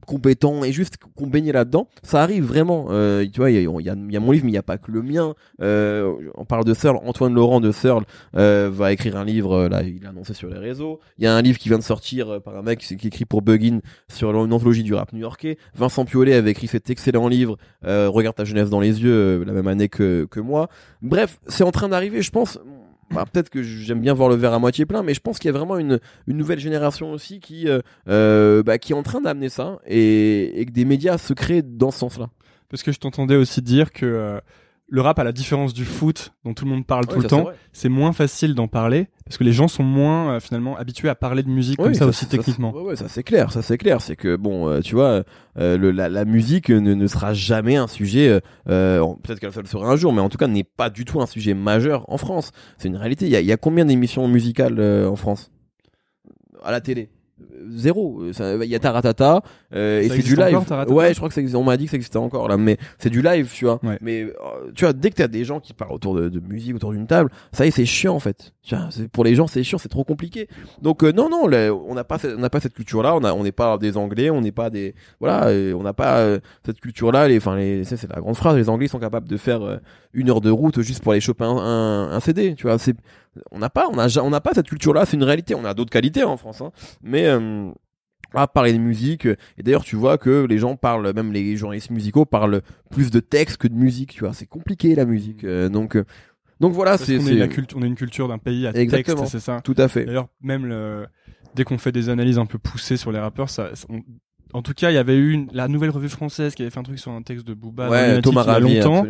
compétents et juste qu'on baignait là-dedans. Ça arrive vraiment. Euh, tu vois, il y a, mon livre, mais il n'y a pas que le mien. Euh, on parle de Searle. Antoine Laurent de Searle euh, va écrire un livre. euh, Là, il a annoncé sur les réseaux. Il y a un livre qui vient de sortir par un mec qui, écrit pour Buggin sur une anthologie du rap new-yorkais. Vincent Piolet avait écrit cet excellent livre. Regarde ta jeunesse dans les yeux, la même année que que moi. Bref, c'est en train d'arriver. Je pense. Bah, peut-être que j'aime bien voir le verre à moitié plein, mais je pense qu'il y a vraiment une, nouvelle génération aussi qui, euh, euh, bah, qui est en train d'amener ça et, et que des médias se créent dans ce sens-là. Parce que je t'entendais aussi dire que euh, le rap, à la différence du foot, dont tout le monde parle Ouais, tout le ça, temps, c'est moins facile d'en parler parce que les gens sont moins euh, finalement habitués à parler de musique comme ça, aussi techniquement. ouais, ça c'est clair, ça c'est clair. C'est que bon, euh, tu vois, euh, le, la, la musique ne, ne sera jamais un sujet. Peut-être qu'elle le sera un jour, mais en tout cas n'est pas du tout un sujet majeur en France. C'est une réalité. Il y a, il y a combien d'émissions musicales en France? À la télé Zéro. Il y a Taratata euh, et c'est du live. encore, ouais, je crois que ça existe. On m'a dit que ça existait encore là, mais c'est du live, tu vois. Ouais. Mais euh, tu vois, dès que t'as des gens qui parlent autour de, de musique, autour d'une table, ça y est, c'est chiant en fait. Tu vois, c'est- pour les gens, c'est chiant, c'est trop compliqué. Donc euh, non, non, là, on n'a pas, on n'a pas cette culture-là. On a, on n'est pas des Anglais, on n'est pas des, voilà, euh, on n'a pas euh, cette culture-là. Les, enfin, les, c'est la grande phrase. Les Anglais sont capables de faire une heure de route juste pour aller choper un, un, un CD. Tu vois, c'est, on n'a pas, on a, on n'a pas cette culture-là. C'est une réalité. On a d'autres qualités hein, en France, hein. mais euh, à parler de musique et d'ailleurs tu vois que les gens parlent même les journalistes musicaux parlent plus de texte que de musique tu vois c'est compliqué la musique euh, donc euh, donc voilà c'est culture, on est une culture d'un pays à Exactement. texte, c'est ça. tout à fait D'ailleurs, même le, dès qu'on fait des analyses un peu poussées sur les rappeurs, ça, on- en tout cas, il y avait eu une- la nouvelle revue française qui avait fait un truc sur un texte de Booba ouais Thomas a longtemps.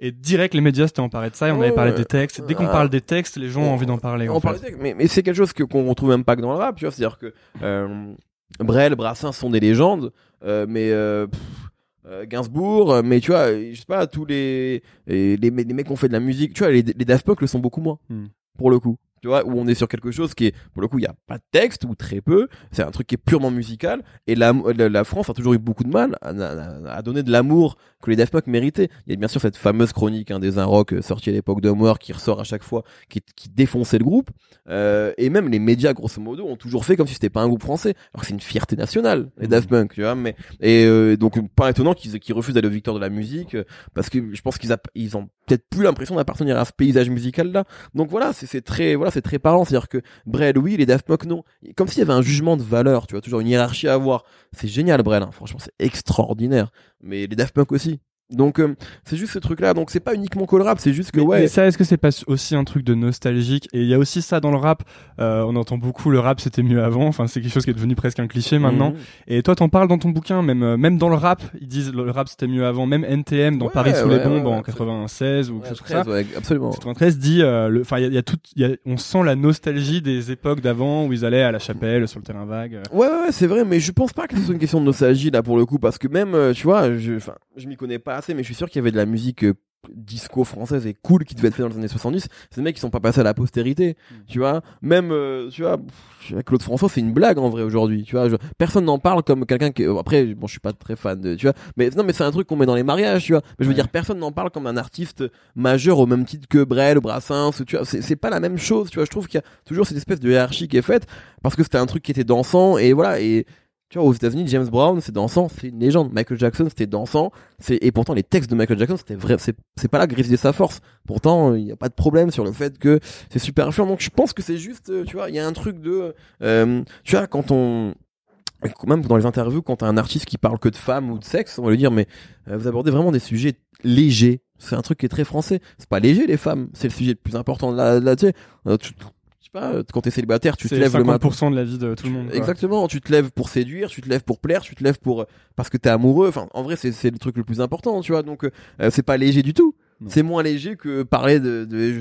Et direct, les médias s'étaient emparés de ça et on avait parlé des textes. Dès qu'on Ah. parle des textes, les gens ont envie d'en parler. On en parle fait. de texte, mais, mais c'est quelque chose que qu'on retrouve même pas que dans le rap tu vois c'est à dire que euh, Brel Brassens sont des légendes euh, mais euh, pff, euh, Gainsbourg mais tu vois je sais pas tous les les, les, les mecs qui ont fait de la musique tu vois les, les Daft Punk le sont beaucoup moins Hmm. pour le coup tu vois où on est sur quelque chose qui est pour le coup il y a pas de texte ou très peu. C'est un truc qui est purement musical. Et la, la, la France a toujours eu beaucoup de mal à, à- à donner de l'amour que les Daft Punk méritaient. Il y a bien sûr cette fameuse chronique hein, des un rock euh, sortie à l'époque d'Homework qui ressort à chaque fois qui, qui défonçait le groupe. Euh, et même les médias grosso modo ont toujours fait comme si c'était pas un groupe français. Alors que c'est une fierté nationale les Daft Punk tu vois mais et euh, donc pas étonnant qu'ils qu'ils refusent d'aller aux victoires de la musique euh, parce que je pense qu'ils ils ont peut-être plus l'impression d'appartenir à ce paysage musical là donc voilà c'est c'est très voilà c'est très parlant c'est à dire que Brel oui les Daft Punk non. Comme s'il y avait un jugement de valeur tu vois toujours une hiérarchie à avoir. C'est génial Brel hein. franchement c'est extraordinaire. Mais les Daft Punk aussi donc euh, c'est juste ce truc là donc c'est pas uniquement que le rap c'est juste que Mais, ouais mais ça, est-ce que c'est pas aussi un truc de nostalgique? Et il y a aussi ça dans le rap. Euh, on entend beaucoup le rap, c'était mieux avant. Enfin, c'est quelque chose qui est devenu presque un cliché maintenant. Mhm. Et toi, t'en parles dans ton bouquin, même euh, même dans le rap, ils disent le rap c'était mieux avant. Même NTM dans Ouais, Paris sous ouais, les bombes ouais, en ouais, 96 ou quelque chose comme ça. 13, ouais, absolument 93 dit, euh, le- enfin, il y a, y a tout, il y a- on sent la nostalgie des époques d'avant où ils allaient à la chapelle, sur le terrain vague. Ouais, ouais, ouais, c'est vrai, mais je pense pas que ce soit une question de nostalgie là pour le coup, parce que même, euh, tu vois, je, enfin, je m'y connais pas assez, mais je suis sûr qu'il y avait de la musique euh, disco française et cool qui devait être fait dans les années 70. C'est des mecs qui sont pas passés à la postérité, tu vois. Même, euh, tu vois, pff, Claude François, c'est une blague en vrai aujourd'hui, tu vois. je- personne n'en parle comme quelqu'un qui, euh, après, bon, je suis pas très fan de, tu vois, mais non, mais c'est un truc qu'on met dans les mariages, tu vois. Mais je veux Ouais. dire, personne n'en parle comme un artiste majeur au même titre que Brel, Brassens, tu vois. C'est c'est pas la même chose, tu vois. Je trouve qu'il y a toujours cette espèce de hiérarchie qui est faite parce que c'était un truc qui était dansant et voilà et tu vois aux États-Unis James Brown c'est dansant c'est une légende. Michael Jackson c'était dansant et pourtant les textes de Michael Jackson c'était vrai c'est c'est pas là que résidait sa force. Pourtant il n'y a pas de problème sur le fait que c'est super influent donc je pense que c'est juste euh, tu vois il y a un truc de euh, tu vois quand on même dans les interviews quand t'as un artiste qui parle que de femmes ou de sexe on va lui dire mais euh, vous abordez vraiment des sujets légers. C'est un truc qui est très français. C'est pas léger les femmes. C'est le sujet le plus important de de la tu sais euh, pas euh, quand t'es célibataire tu te lèves le matin 50% de la vie de tout le monde. quoi. Exactement, tu te lèves pour séduire, tu te lèves pour plaire, tu te lèves pour parce que t'es amoureux. Enfin, en vrai, c'est le truc le plus important, tu vois. Donc, euh, c'est pas léger du tout. C'est moins léger que parler de, de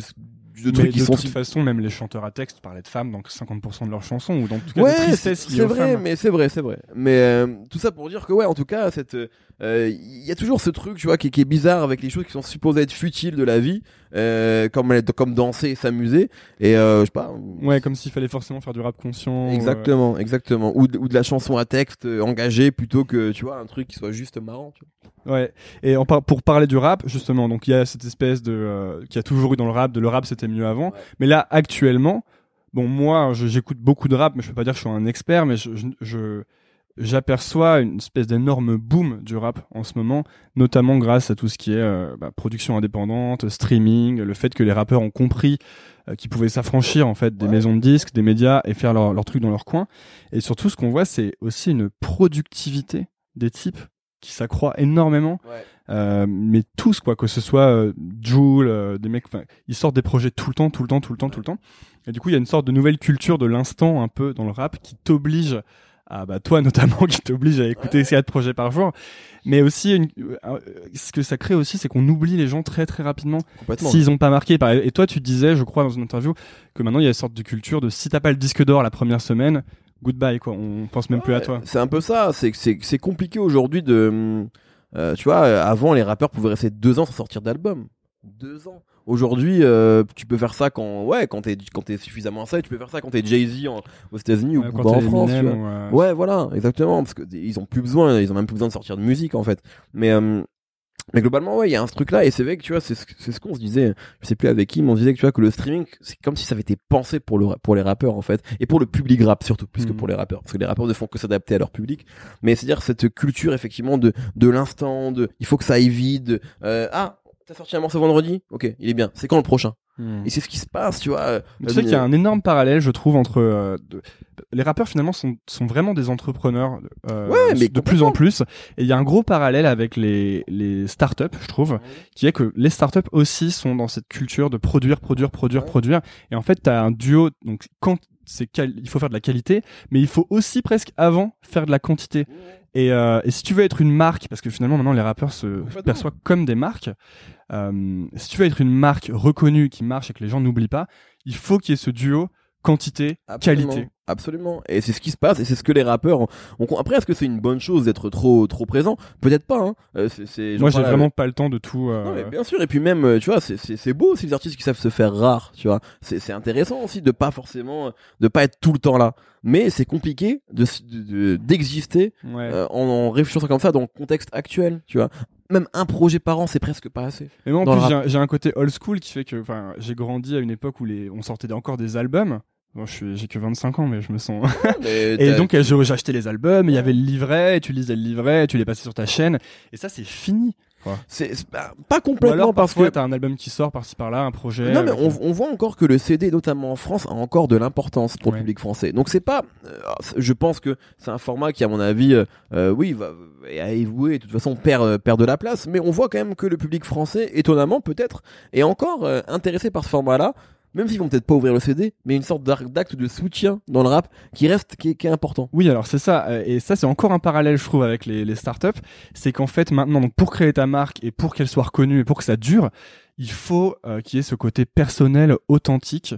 de trucs qui de sont toute façon, même les chanteurs à texte parlaient de femmes dans 50% de leurs chansons ou dans tout cas ouais, c'est vrai, mais c'est vrai, c'est vrai. Mais euh, tout ça pour dire que ouais, en tout cas, cette, euh, il y a toujours ce truc, tu vois, qui, qui est bizarre avec les choses qui sont supposées être futiles de la vie, euh, comme comme danser, et s'amuser, et euh, je sais pas. Ouais, comme s'il fallait forcément faire du rap conscient. euh, Exactement, exactement. Ou de, ou de la chanson à texte euh, engagée plutôt que, tu vois, un truc qui soit juste marrant. Tu vois. Ouais. Et en par- pour parler du rap, justement, donc il y a cette espèce de euh, qui a toujours eu dans le rap, de le rap c'était mieux avant. Ouais. Mais là, actuellement, bon, moi, j'écoute beaucoup de rap, mais je peux pas dire que je suis un expert, mais je, je, je- j'aperçois une espèce d'énorme boom du rap en ce moment, notamment grâce à tout ce qui est euh, bah, production indépendante, streaming, le fait que les rappeurs ont compris euh, qu'ils pouvaient s'affranchir en fait des Ouais. maisons de disques, des médias et faire leur, leur truc dans leur coin. Et surtout, ce qu'on voit, c'est aussi une productivité des types qui s'accroît énormément. Euh, mais tous quoi, que ce soit euh, Jul, euh, des mecs, ils sortent des projets tout le temps, tout le temps, tout le temps, tout le temps. Et du coup, il y a une sorte de nouvelle culture de l'instant un peu dans le rap qui t'oblige à bah toi notamment qui t'oblige à écouter ces quatre projets par jour. Mais aussi, une- euh, ce que ça crée aussi, c'est qu'on oublie les gens très très rapidement s'ils ont pas marqué. Et toi, tu disais, je crois, dans une interview, que maintenant il y a une sorte de culture de si t'as pas le disque d'or la première semaine, goodbye quoi. On pense même plus à Ouais, toi. C'est un peu ça. C'est compliqué aujourd'hui de. euh, tu vois, euh, avant les rappeurs pouvaient rester deux ans sans sortir d'album. Deux ans. Aujourd'hui, euh, tu peux faire ça quand ouais, quand t'es quand t'es suffisamment sérieux. Tu peux faire ça quand t'es Jay Z aux États-Unis ou Ouais, quand en France. tu vois. ou, euh, Ouais, voilà, exactement, parce que ils ont plus besoin, ils ont même plus besoin de sortir de musique en fait. Mais euh, mais globalement, ouais, il y a un truc là, et c'est vrai que tu vois, c'est ce, qu'on se disait. Je sais plus avec qui, mais on se disait que tu vois que le streaming, c'est comme si ça avait été pensé pour le pour les rappeurs en fait, et pour le public rap surtout, plus que Mhm. pour les rappeurs, parce que les rappeurs ne font que s'adapter à leur public. Mais c'est à dire cette culture effectivement de de l'instant, de il faut que ça aille vite. euh, ah, t'as sorti un morceau vendredi, ok, il est bien. C'est quand le prochain? Hmm. Et c'est ce qui se passe, tu vois. euh, Tu sais qu'il y a un énorme parallèle, je trouve, entre euh, de- les rappeurs finalement sont, sont vraiment des entrepreneurs euh, Ouais, mais de plus en plus. Et il y a un gros parallèle avec les les startups, je trouve, qui est que les startups aussi sont dans cette culture de produire, produire, produire, Ouais. produire. Et en fait, t'as un duo. Donc quand c'est il faut faire de la qualité, mais il faut aussi presque avant faire de la quantité. Et, euh, et si tu veux être une marque, parce que finalement maintenant les rappeurs se perçoivent comme des marques, euh, si tu veux être une marque reconnue qui marche et que les gens n'oublient pas, il faut qu'il y ait ce duo quantité Absolument. Et c'est ce qui se passe et c'est ce que les rappeurs ont. Après, est-ce que c'est une bonne chose d'être trop trop présent? Peut-être pas. Hein. Euh, j'en Moi j'ai vraiment avec- pas le temps de tout. euh, Non, mais bien sûr. Et puis même, euh, tu vois, c'est beau aussi les artistes qui savent se faire rares. Tu vois, c'est c'est intéressant aussi de pas forcément de pas être tout le temps là. Mais c'est compliqué de de- de- d'exister ouais. euh, en, en réfléchissant comme ça dans le contexte actuel. Tu vois, même un projet par an, c'est presque pas assez. Mais moi en dans plus j'ai un, côté old school qui fait que enfin j'ai grandi à une époque où les on sortait encore des albums. Bon, je suis j'ai que 25 ans mais je me sens Et donc, j'ai acheté les albums, il y avait le livret, et tu lisais le livret, et tu les passais sur ta chaîne, et ça, c'est fini. c'est c'est pas, Ou complètement alors, parce que t'as un album qui sort par-ci par-là, un projet. Non mais on, on voit encore que le CD, notamment en France, a encore de l'importance pour Ouais. le public français. Donc c'est pas, euh, je pense que c'est un format qui, à mon avis, euh, euh, oui, va évoluer. De toute façon, perd euh, perd de la place. Mais on voit quand même que le public français, étonnamment peut-être, est encore euh, intéressé par ce format-là. Même s'ils vont peut-être pas ouvrir le CD, mais une sorte d'acte de soutien dans le rap qui reste, qui est, qui est important. Oui, alors c'est ça, euh, et ça c'est encore un parallèle, je trouve, avec les, les startups, c'est qu'en fait maintenant, donc pour créer ta marque et pour qu'elle soit reconnue et pour que ça dure, il faut euh, qu'il y ait ce côté personnel, authentique.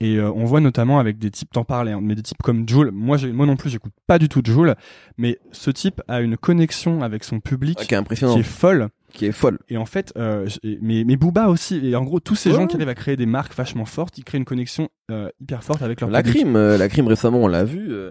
Et euh, on voit notamment avec des types, t'en parlais, hein, mais des types comme Joule. Moi, moi non plus, j'écoute pas du tout Joule, mais ce type a une connexion avec son public Ah, qui est folle. qui est folle. Et en fait, euh, mais, mais Booba aussi, et en gros, tous ces Ouais. gens qui arrivent à créer des marques vachement fortes, ils créent une connexion euh, hyper forte avec leur La public. crime, la crime récemment, on l'a vu. Euh,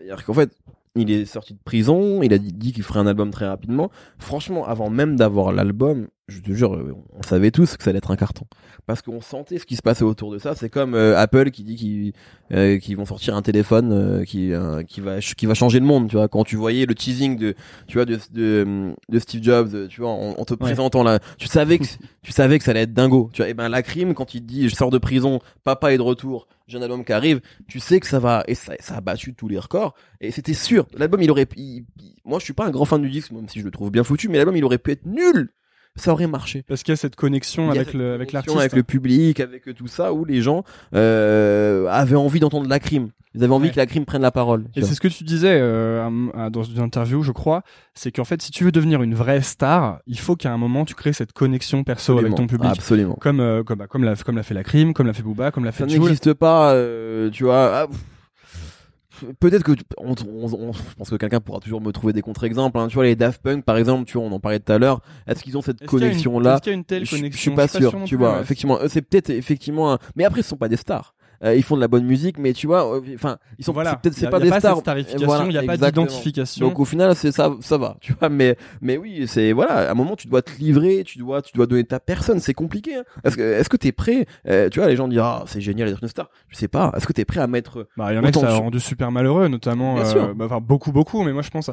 c'est-à-dire qu'en fait, il est sorti de prison, il a dit, qu'il ferait un album très rapidement. Franchement, avant même d'avoir l'album, je te jure, on savait tous que ça allait être un carton. Parce qu'on sentait ce qui se passait autour de ça. C'est comme euh, Apple qui dit qu'ils euh, qu'ils vont sortir un téléphone euh, qui qui va ch- qui va changer le monde. Tu vois, quand tu voyais le teasing de tu vois de de, de Steve Jobs, tu vois, en, en te présentant là, tu savais que tu savais que ça allait être dingo. Tu vois, et ben la crime quand il dit je sors de prison, papa est de retour, j'ai un album qui arrive, tu sais que ça va et ça, ça a battu tous les records et c'était sûr. L'album il aurait il- moi je suis pas un grand fan du disque même si je le trouve bien foutu mais l'album il aurait pu être nul. Ça aurait marché. Parce qu'il y a cette connexion avec cette le avec l'artiste. avec le public, avec tout ça, où les gens euh, avaient envie d'entendre la crime. Ils avaient envie Ouais. que la crime prenne la parole. Et c'est ce que tu disais euh, dans une interview, je crois, c'est qu'en fait, si tu veux devenir une vraie star, il faut qu'à un moment tu crées cette connexion perso avec ton public, Absolument. comme euh, comme bah, comme l'a comme l'a fait la crime, comme l'a fait Booba, comme l'a Ça fait Jul. n'existe pas, euh, tu vois. ah, pff, Peut-être que tu- on, on- on- je pense que quelqu'un pourra toujours me trouver des contre-exemples. hein. Tu vois les Daft Punk par exemple, tu vois, on en parlait tout à l'heure. Est-ce qu'ils ont cette une- connexion là Est-ce qu'il y a une telle je, connexion? je suis pas sûr, non tu vois. ouais. Effectivement, c'est peut-être effectivement un... mais après ils sont pas des stars. Euh, ils font de la bonne musique, mais tu vois, euh, enfin, ils sont Voilà. peut-être c'est a- pas des pas stars. starification, Voilà, il y a pas d'identification. Donc au final, c'est ça, ça va, tu vois. Mais mais oui, c'est voilà, à un moment tu dois te livrer, tu dois tu dois donner ta personne, c'est compliqué. Hein. Est-ce que est-ce que t'es prêt euh, Tu vois, les gens disent ah c'est génial d'être une star. Je sais pas. Est-ce que t'es prêt à mettre Bah, il y en a Autant ça a rendu super malheureux, notamment, euh, bah, enfin beaucoup beaucoup, mais moi je pense,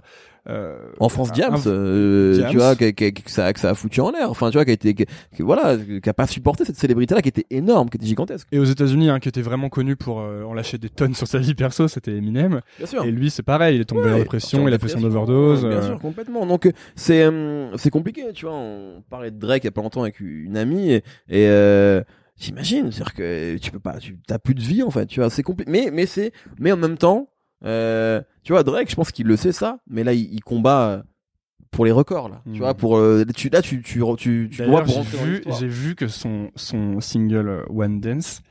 euh, en France Diams, un- euh, Diams. tu vois, que, que- que ça, que ça a foutu en l'air. Enfin, tu vois, qui a été, voilà, qui a pas supporté cette célébrité-là, qui était énorme, qui était gigantesque. Et aux États-Unis, hein, qui était vraiment connu pour euh, en lâcher des tonnes sur sa vie perso, c'était Eminem. Bien sûr. Et lui, c'est pareil, il est tombé Ouais, en parti dépression, il a fait son overdose. Bien euh, sûr, complètement. Donc euh, c'est c'est compliqué, tu vois. On parlait de Drake il y a pas longtemps avec une amie et, et euh, j'imagine, c'est-à-dire que tu peux pas, tu t'as plus de vie en fait, tu vois. C'est compliqué. Mais mais c'est mais en même temps, euh, tu vois, Drake, je pense qu'il le sait ça, mais là il, il combat pour les records là. Tu vois, pour euh, tu là tu tu tu, tu pour j'ai dans vu, j'ai vu que son, son single One Dance,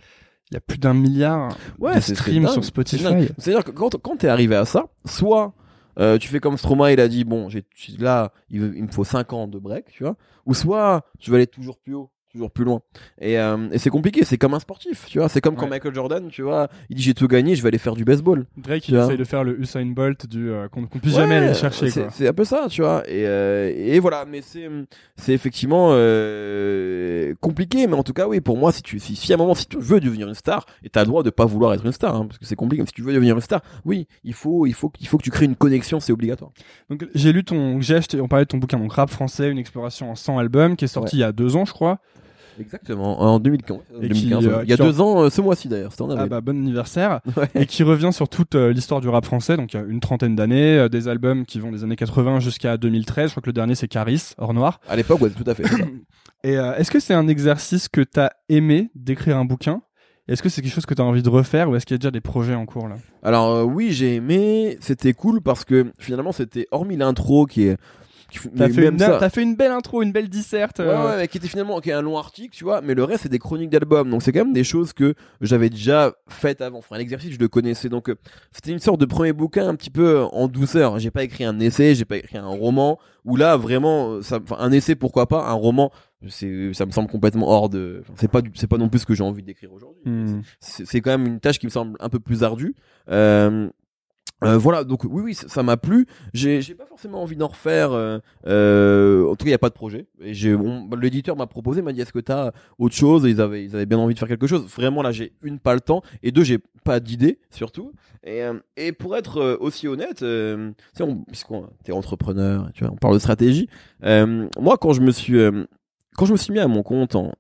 il y a plus d'un milliard Ouais, de streams sur Spotify. C'est-à-dire que quand, quand t'es arrivé à ça, soit euh, tu fais comme Stromae, il a dit bon, j'ai là, il, me faut 5 ans de break, tu vois, ou soit tu vas aller toujours plus haut, toujours plus loin. Et, euh, et c'est compliqué, c'est comme un sportif, tu vois, c'est comme quand. Michael Jordan, tu vois, il dit j'ai tout gagné, je vais aller faire du baseball. Drake, il vois. essaye de faire le Usain Bolt du euh, qu'on qu'on puisse Ouais, jamais aller chercher. c'est- un peu ça, tu vois. Et, euh, et voilà, mais c'est c'est effectivement euh, compliqué, mais en tout cas, oui, pour moi, si tu si, si à un moment, si tu veux devenir une star, et t'as le droit de pas vouloir être une star, hein, parce que c'est compliqué. Mais si tu veux devenir une star, oui, il faut il faut il faut que tu crées une connexion, c'est obligatoire. Donc j'ai lu ton, j'ai acheté, on parlait de ton bouquin, donc rap français, une exploration en 100 albums, qui est sorti il y a deux ans, je crois. Exactement, en 2015. Et qui, 2015, euh, il y a deux ans, euh, ce mois-ci d'ailleurs, c'était en Ah avril. bah bon anniversaire. Ouais. Et qui revient sur toute euh, l'histoire du rap français, donc il y a une trentaine d'années, des albums qui vont des années 80 jusqu'à 2013. Je crois que le dernier c'est Caris, hors noir. À l'époque, ouais, tout à fait. Et est-ce que c'est un exercice que t'as aimé d'écrire un bouquin? Est-ce que c'est quelque chose que t'as envie de refaire ou est-ce qu'il y a déjà des projets en cours là? Alors euh, oui, j'ai aimé, c'était cool parce que finalement, c'était hormis l'intro qui est T'as fait, même une, ça- t'as fait une belle intro, une belle disserte. Ouais, euh, ouais, mais qui était finalement qui est un long article, tu vois, mais le reste c'est des chroniques d'albums, donc c'est quand même des choses que j'avais déjà faites avant. Enfin, l'exercice je le connaissais, donc euh, c'était une sorte de premier bouquin un petit peu euh, en douceur. J'ai pas écrit un essai, j'ai pas écrit un roman, où là vraiment, euh, ça, enfin, un essai pourquoi pas, un roman, c'est, ça me semble complètement hors de, c'est pas, c'est pas non plus ce que j'ai envie d'écrire aujourd'hui. Hmm. C'est, c'est quand même une tâche qui me semble un peu plus ardue. Euh, euh, voilà, donc oui, oui, ça m'a plu. J'ai, pas forcément envie d'en refaire. Euh, euh, en tout cas, il y a pas de projet. L'éditeur m'a proposé, m'a dit est-ce que t'as autre chose? Et ils avaient, ils avaient bien envie de faire quelque chose. Vraiment, là, j'ai une pas le temps et deux, j'ai pas d'idée surtout. Et, euh, et pour être euh, aussi honnête, euh, tu sais, on, puisqu'on t'es entrepreneur, tu vois, on parle de stratégie. Euh, moi, quand je me suis, euh, quand je me suis mis à mon compte en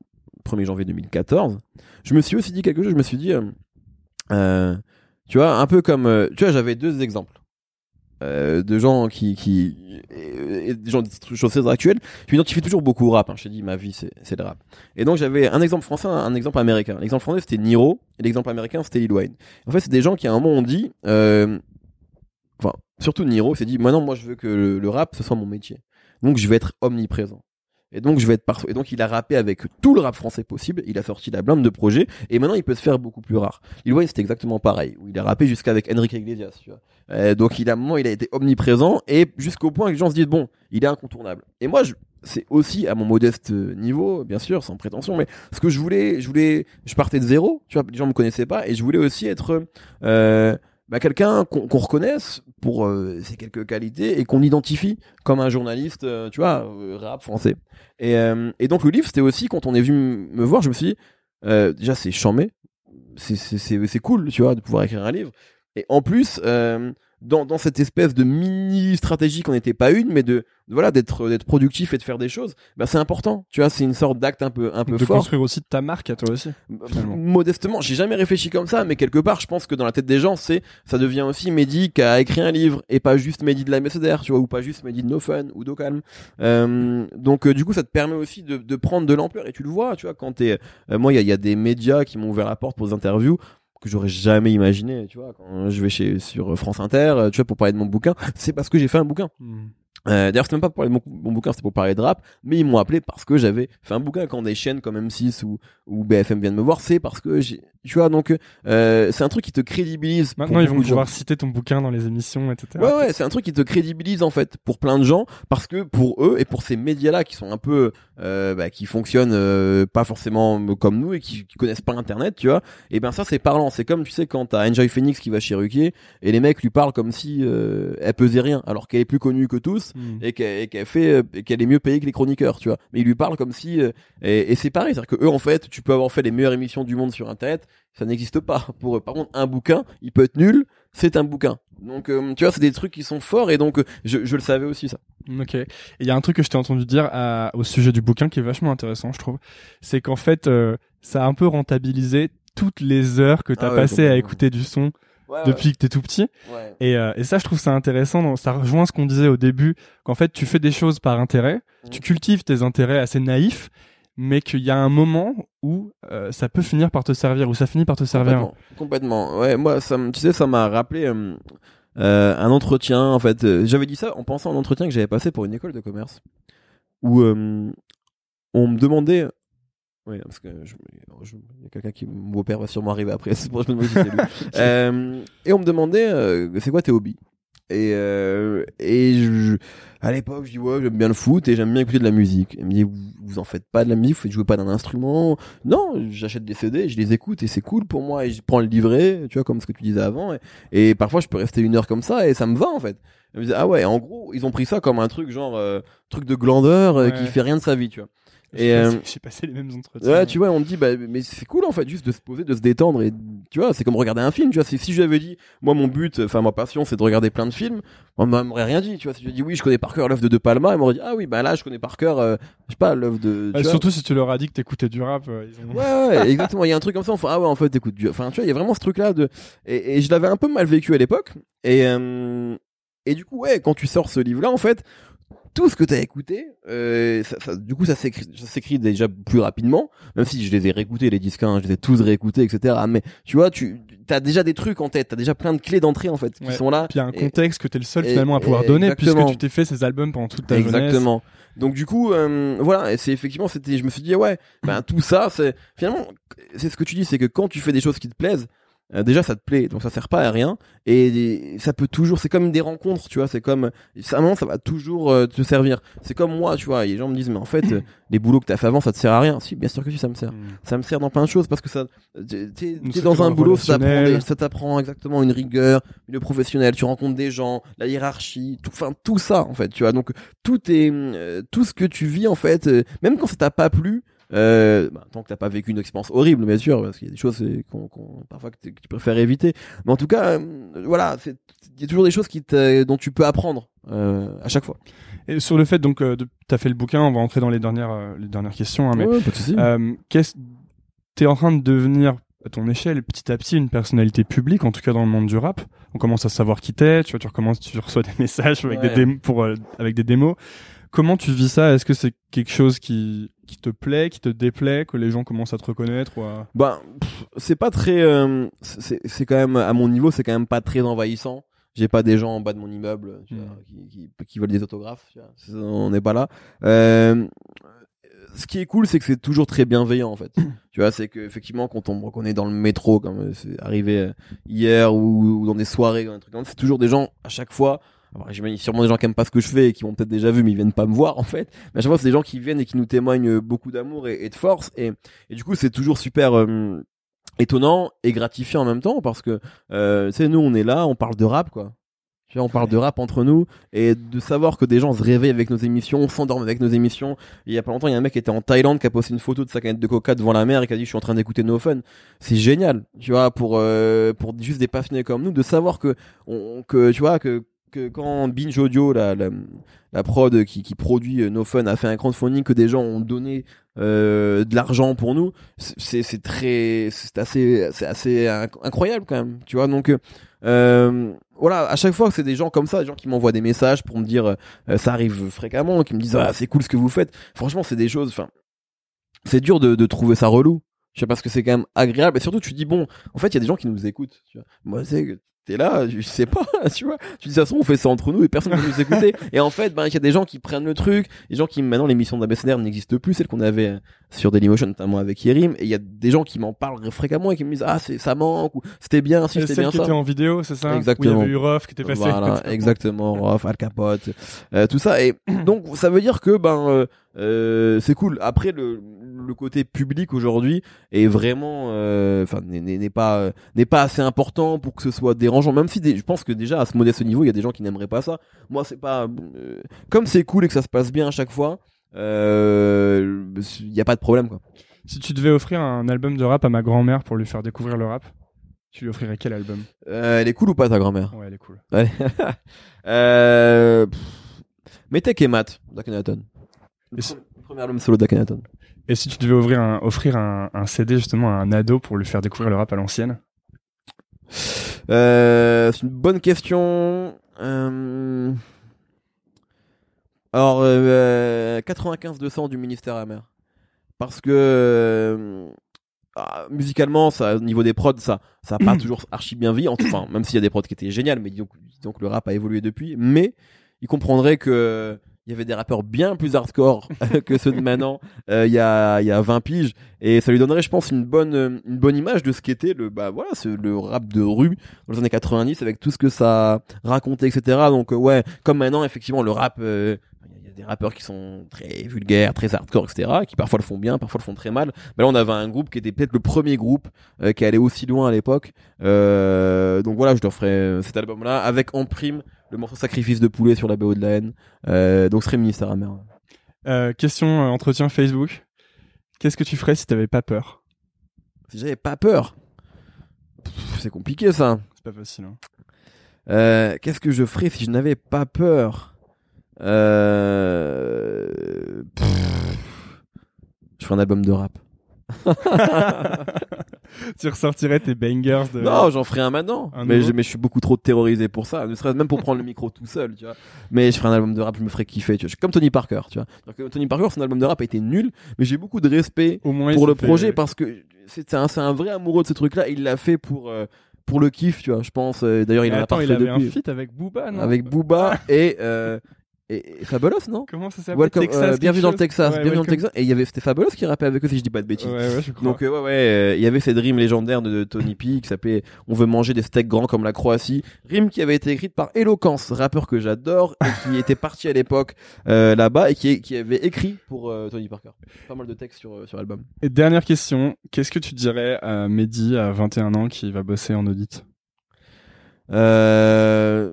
1er janvier 2014, je me suis aussi dit quelque chose. Je me suis dit, tu vois, un peu comme, euh, tu vois, j'avais deux exemples. Euh, de gens qui qui et, des gens de choses très actuelles je m'identifie toujours beaucoup au rap hein. je t'ai dit ma vie c'est le rap. Et donc j'avais un exemple français un exemple américain. L'exemple français c'était Niro et l'exemple américain c'était Lil Wayne. En fait c'est des gens qui à un moment ont dit euh, enfin surtout Niro s'est dit maintenant moi je veux que le rap ce soit mon métier. Donc je vais être omniprésent et donc je vais être partout. Et donc il a rappé avec tout le rap français possible. Il a sorti la blinde de projets. Et maintenant il peut se faire beaucoup plus rare. Lil Wayne c'était exactement pareil. Où il a rappé jusqu'avec Enrique Iglesias. Tu vois. Euh, donc il a moment il a été omniprésent et jusqu'au point que les gens se disent bon il est incontournable. Et moi je c'est aussi à mon modeste niveau, bien sûr, sans prétention, mais ce que je voulais, je voulais, je partais de zéro, tu vois, les gens me connaissaient pas, et je voulais aussi être euh, bah, quelqu'un qu'on qu'on reconnaisse pour euh, ses quelques qualités et qu'on identifie comme un journaliste, euh, tu vois, euh, rap français. Et, euh, et donc le livre, c'était aussi quand on est venu me voir, je me suis dit, euh, déjà c'est chambé, c'est cool, tu vois, de pouvoir écrire un livre. Et en plus, dans, dans cette espèce de mini stratégie qu'on n'était pas une, mais de voilà d'être d'être productif et de faire des choses. Ben c'est important, tu vois, c'est une sorte d'acte un peu un peu de fort. construire aussi ta marque à toi aussi. finalement. Modestement, j'ai jamais réfléchi comme ça, mais quelque part, je pense que dans la tête des gens, c'est ça devient aussi Mehdi qui a écrit un livre et pas juste Mehdi de la Mercedes, tu vois, ou pas juste Mehdi de No Fun ou d'Ocalm. Euh, donc euh, du coup, ça te permet aussi de, de prendre de l'ampleur et tu le vois, tu vois, quand t'es, euh, moi, il y a, y a des médias qui m'ont ouvert la porte pour des interviews que j'aurais jamais imaginé, tu vois, quand je vais chez sur France Inter, euh, tu vois, pour parler de mon bouquin, c'est parce que j'ai fait un bouquin. Hmm. Euh, D'ailleurs, c'était même pas pour parler de mon, mon bouquin, c'était pour parler de rap, mais ils m'ont appelé parce que j'avais fait un bouquin quand des chaînes comme M6 ou, ou BFM viennent me voir, c'est parce que j'ai, tu vois, donc euh, c'est un truc qui te crédibilise. Maintenant, ils vont pouvoir citer ton bouquin dans les émissions, etc. Ouais, ouais, c'est un truc qui te crédibilise en fait pour plein de gens parce que pour eux et pour ces médias-là qui sont un peu, euh, bah, qui fonctionnent pas forcément comme nous et qui, qui connaissent pas Internet, tu vois. Et ben ça c'est parlant. C'est comme tu sais quand t'as Enjoy Phoenix qui va chez Ruquier et les mecs lui parlent comme si elle pesait rien alors qu'elle est plus connue que tous Hmm. et qu'elle fait euh, qu'elle est mieux payée que les chroniqueurs, tu vois. Mais ils lui parlent comme si euh, et, et c'est pareil, c'est-à-dire que eux en fait, tu peux avoir fait les meilleures émissions du monde sur internet, ça n'existe pas pour eux. Par contre, un bouquin, il peut être nul, c'est un bouquin. Donc euh, tu vois, c'est des trucs qui sont forts et donc euh, je, je le savais aussi ça. Ok. Et il y a un truc que je t'ai entendu dire à- au sujet du bouquin qui est vachement intéressant, je trouve. C'est qu'en fait, euh, ça a un peu rentabilisé toutes les heures que t'as Ah ouais, passées à écouter du son depuis que t'es tout petit. Ouais. Et, euh, et ça, je trouve ça intéressant. donc Ça rejoint ce qu'on disait au début, qu'en fait, tu fais des choses par intérêt, Mhm. tu cultives tes intérêts assez naïfs, mais qu'il y a un moment où euh, ça peut finir par te servir, où ça finit par te servir. Complètement. Complètement. Ouais, moi, ça, tu sais, ça m'a rappelé euh, un entretien. En fait, j'avais dit ça en pensant à un entretien que j'avais passé pour une école de commerce, où on me demandait. Oui, parce que je- je- il y a quelqu'un qui mon père va sûrement arriver après. C'est pour ça que je me demande si. Euh, et on me demandait, euh, c'est quoi tes hobbies? Et euh, et je, à l'époque, je dis ouais, j'aime bien le foot et j'aime bien écouter de la musique. Il me dit vous, vous en faites pas de la musique, vous jouez pas d'un instrument? Non, j'achète des CD, je les écoute et c'est cool pour moi et je prends le livret, tu vois comme ce que tu disais avant. Et, et parfois je peux rester une heure comme ça et ça me va en fait. Elle me disait ah ouais, en gros ils ont pris ça comme un truc genre euh, truc de glandeur Ouais. qui fait rien de sa vie, tu vois. J'ai Et, passé- euh, j'ai passé les mêmes entretiens. Ouais, tu vois, on me dit, bah, mais c'est cool en fait, juste de se poser, de se détendre et tu vois, c'est comme regarder un film, tu vois. Si je lui avais dit, moi, mon but, enfin, ma passion, c'est de regarder plein de films, on m'aurait rien dit, tu vois. Si je dit, oui, je connais par cœur l'œuvre de De Palma, il m'aurait dit, ah oui, bah là, je connais par cœur, euh, je sais pas, l'œuvre de. Vois. surtout si tu leur as dit que t'écoutais du rap. euh, ils ont- Ouais, ouais, exactement. Il y a un truc comme ça. Enfin, ah ouais, en fait, écoute, enfin, tu vois, il y a vraiment ce truc-là de. Et, et je l'avais un peu mal vécu à l'époque. Et euh, et du coup, ouais, quand tu sors ce livre-là, en fait, tout ce que t'as écouté, euh, ça, ça- du coup, ça s'écrit, ça s'écrit déjà plus rapidement. Même si je les ai réécoutés les disques, hein, je les ai tous réécoutés, etc. Mais tu vois, tu as déjà des trucs en tête, t'as déjà plein de clés d'entrée en fait qui Ouais. sont là. Puis il y a un Et- contexte que t'es le seul et- finalement à pouvoir donner exactement. puisque tu t'es fait ces albums pendant toute ta jeunesse. Exactement. Donc du coup, euh, voilà, et c'est effectivement, c'était, je me suis dit ouais, ben tout ça, c'est finalement, c'est ce que tu dis, c'est que quand tu fais des choses qui te plaisent, euh, déjà ça te plaît, donc ça sert pas à rien, et ça peut toujours, c'est comme des rencontres, tu vois, c'est comme, ça, ça va toujours euh, te servir. C'est comme moi, tu vois, et les gens me disent mais en fait, euh, les boulots que t'as fait avant, ça te sert à rien. Si, bien sûr que si, ça me sert. Mm. Ça me sert dans plein de choses parce que ça, t'es t'es- dans un boulot, ça t'apprend, relationnelle. des- ça t'apprend exactement une rigueur, une professionnelle, tu rencontres des gens, la hiérarchie, tout, enfin tout ça en fait, tu vois. Donc tout est, euh, tout ce que tu vis en fait, euh, même quand ça t'a pas plu. Euh, bah, tant que t'as pas vécu une expérience horrible, bien sûr, parce qu'il y a des choses qu'on, parfois que, tu préfères éviter. Mais en tout cas, euh, voilà, il y a toujours des choses qui te, dont tu peux apprendre euh, à chaque fois. Et sur le fait donc de t'as fait le bouquin, on va entrer dans les dernières les dernières questions. hein, mais Ouais, pas de souci. euh, qu'est-ce t'es en train de devenir à ton échelle petit à petit une personnalité publique, en tout cas dans le monde du rap? On commence à savoir qui t'es, tu vois, tu recommences, tu reçois des messages avec Ouais. des démos pour euh, avec des démos. Comment tu vis ça? Est-ce que c'est quelque chose qui qui te plaît, qui te déplaît, que les gens commencent à te reconnaître ou à... Pff, c'est pas très. euh, c'est quand même à mon niveau, c'est quand même pas très envahissant. J'ai pas des gens en bas de mon immeuble tu Mm. vois, qui, qui, qui veulent des autographes. tu vois. C'est- On n'est pas là. Euh, ce qui est cool, c'est que c'est toujours très bienveillant en fait. tu vois, c'est que effectivement, quand on me reconnaît dans le métro, comme euh, c'est arrivé hier, ou, ou dans des soirées, c'est toujours des gens à chaque fois. Alors, j'imagine sûrement des gens qui aiment pas ce que je fais et qui m'ont peut-être déjà vu, mais ils viennent pas me voir en fait. Mais à chaque fois, c'est des gens qui viennent et qui nous témoignent beaucoup d'amour et, et de force. Et, et du coup, c'est toujours super euh, étonnant et gratifiant en même temps parce que, euh, tu sais, nous, on est là, on parle de rap, quoi. Tu vois, on parle de rap entre nous et de savoir que des gens se réveillent avec nos émissions, s'endorment avec nos émissions. Il y a pas longtemps, il y a un mec qui était en Thaïlande qui a posté une photo de sa canette de coca devant la mer et qui a dit je suis en train d'écouter No Fun. C'est génial, tu vois, pour euh, pour juste des passionnés comme nous de savoir que on, que tu vois que que quand Binge Audio, la, prod qui, produit euh, No Fun, a fait un crowdfunding que des gens ont donné euh, de l'argent pour nous, c'est très c'est assez c'est assez inc- incroyable quand même, tu vois. Donc euh, voilà, à chaque fois que c'est des gens comme ça, des gens qui m'envoient des messages pour me dire ça arrive fréquemment, qui me disent ah c'est cool ce que vous faites. Franchement, c'est des choses. Enfin, c'est dur de, trouver ça relou. Je sais parce que c'est quand même agréable et surtout tu dis bon, en fait il y a des gens qui nous écoutent. Moi c'est t'es là, je sais pas, tu vois. Tu dis de toute façon on fait ça entre nous et personne ne veut nous écouter. Et en fait ben il y a des gens qui prennent le truc, des gens qui maintenant l'émission d'ABCDR n'existe plus, celle qu'on avait sur Dailymotion notamment avec Yerim et il y a des gens qui m'en parlent fréquemment et qui me disent ah c'est ça manque ou c'était bien si c'était bien qui ça. était en vidéo, c'est ça? Exactement. Où il y avait eu Ruff qui était passé. Voilà, exactement, Rof, Al Capote, euh, tout ça. Et donc, ça veut dire que ben euh, euh, c'est cool. Après, le, le côté public aujourd'hui est vraiment, euh, enfin, n'est- pas euh, n'est pas assez important pour que ce soit dérangeant. Même si des- je pense que déjà à ce modeste niveau, il y a des gens qui n'aimeraient pas ça. Moi, c'est pas euh, comme c'est cool et que ça se passe bien à chaque fois. Il y a pas de problème quoi. Si tu devais offrir un album de rap à ma grand-mère pour lui faire découvrir le rap, tu lui offrirais quel album? Euh, elle est cool ou pas ta grand-mère? Ouais, elle est cool. Euh, pff, Metek et Matt d'Akhenaton. Le premier album solo d'Akhenaton. Et si tu devais ouvrir un, offrir un, un CD justement à un ado pour lui faire découvrir le rap à l'ancienne? Euh, c'est une bonne question. Euh... Alors, euh, 95-200 du ministère amer. Parce que euh, ah, musicalement, ça, au niveau des prods, ça, ça a pas toujours archi bien vie. Enfin, même s'il y a des prods qui étaient géniales, mais disons, que le rap a évolué depuis. Mais il comprendrait que il y avait des rappeurs bien plus hardcore que ceux de maintenant euh, il y a y a 20 piges et ça lui donnerait je pense une bonne une bonne image de ce qu'était le bah voilà le rap de rue dans les années 90 avec tout ce que ça racontait etc donc euh, ouais comme maintenant effectivement le rap euh, il y a des rappeurs qui sont très vulgaires, très hardcore, etc., qui parfois le font bien, parfois le font très mal. Mais là, on avait un groupe qui était peut-être le premier groupe qui allait aussi loin à l'époque. Donc voilà, je leur ferai cet album-là avec en prime le morceau Sacrifice de poulet sur la BO de la haine. Euh, donc ce serait Ministère amer. Euh, Question euh, entretien Facebook. Qu'est-ce que tu ferais si t'avais pas peur? Si j'avais pas peur, c'est compliqué ça. C'est pas facile. Hein. Euh, Qu'est-ce que je ferais si je n'avais pas peur? Euh... Je ferais un album de rap. tu ressortirais tes bangers de. Non, j'en ferai un maintenant. Un mais, je, mais je suis beaucoup trop terrorisé pour ça. Ne serait-ce même pour prendre le micro tout seul, tu vois. Mais je ferai un album de rap, je me ferai kiffer, tu vois. Je suis comme Tony Parker, tu vois. Tony Parker, son album de rap a été nul, mais j'ai beaucoup de respect Au moins, il pour le fait- projet parce que c'est un, un vrai amoureux de ce truc-là. Il l'a fait pour, euh, pour le kiff, tu vois. Je pense. D'ailleurs, il a il fait avait depuis. un feat avec Booba, non? Avec Booba et, euh, et, et Fabulous, non Comment ça s'appelle euh, bienvenue dans le Texas, Ouais, bienvenue dans le. Texas. Et il y avait, c'était Fabulous qui rappait avec eux si je dis pas de bêtises. Ouais, ouais, je crois. Donc euh, ouais ouais, euh, il y avait cette rime légendaire de, de Tony P qui s'appelait On veut manger des steaks grands comme la Croatie, rime qui avait été écrite par Eloquence, rappeur que j'adore et qui était parti à l'époque euh, là-bas et qui, qui avait écrit pour euh, Tony Parker. Pas mal de textes sur euh, sur l'album. Et dernière question, qu'est-ce que tu dirais à Mehdi à 21 ans qui va bosser en audit? Euh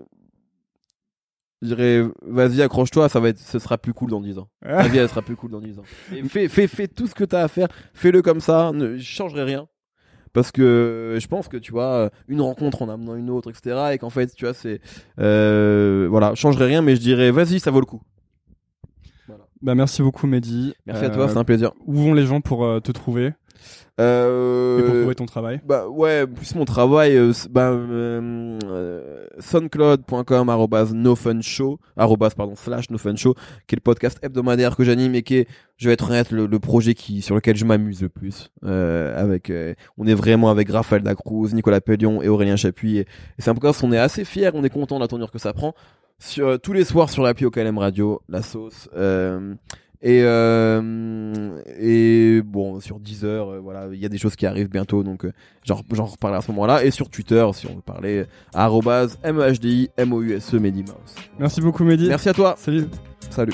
je dirais vas-y accroche-toi, ça va être ce sera plus cool dans 10 ans. Ta vie elle sera plus cool dans 10 ans. Et fais fais fais tout ce que t'as à faire, fais-le comme ça, ne je changerai rien. Parce que je pense que tu vois une rencontre en amenant une autre, etc. Et qu'en fait tu vois c'est euh, voilà, je changerai rien, mais je dirais vas-y ça vaut le coup. Bah merci beaucoup Mehdi. Merci à Euh, toi, c'est un plaisir. Où vont les gens pour euh, te trouver? Euh, et pour trouver ton travail Bah ouais, plus mon travail, euh, bah, euh, euh, soundcloud.com nofunshow, pardon, slash nofunshow, qui est le podcast hebdomadaire que j'anime et qui est, je vais être honnête, le, le projet qui, sur lequel je m'amuse le plus. Euh, avec, on est vraiment avec Raphaël Dacruz, Nicolas Pellion et Aurélien Chapuis. Et, et c'est un podcast, on est assez fiers, on est content de la tournure que ça prend. Sur, tous les soirs sur l'appli OKLM Radio, la sauce. Euh, et euh, et bon sur Deezer euh, voilà il y a des choses qui arrivent bientôt donc euh, j'en j'en reparlerai à ce moment-là et sur Twitter si on veut parler arrobase MHDI MOUSE Medimouse Merci beaucoup Mehdi. merci à toi Salut. salut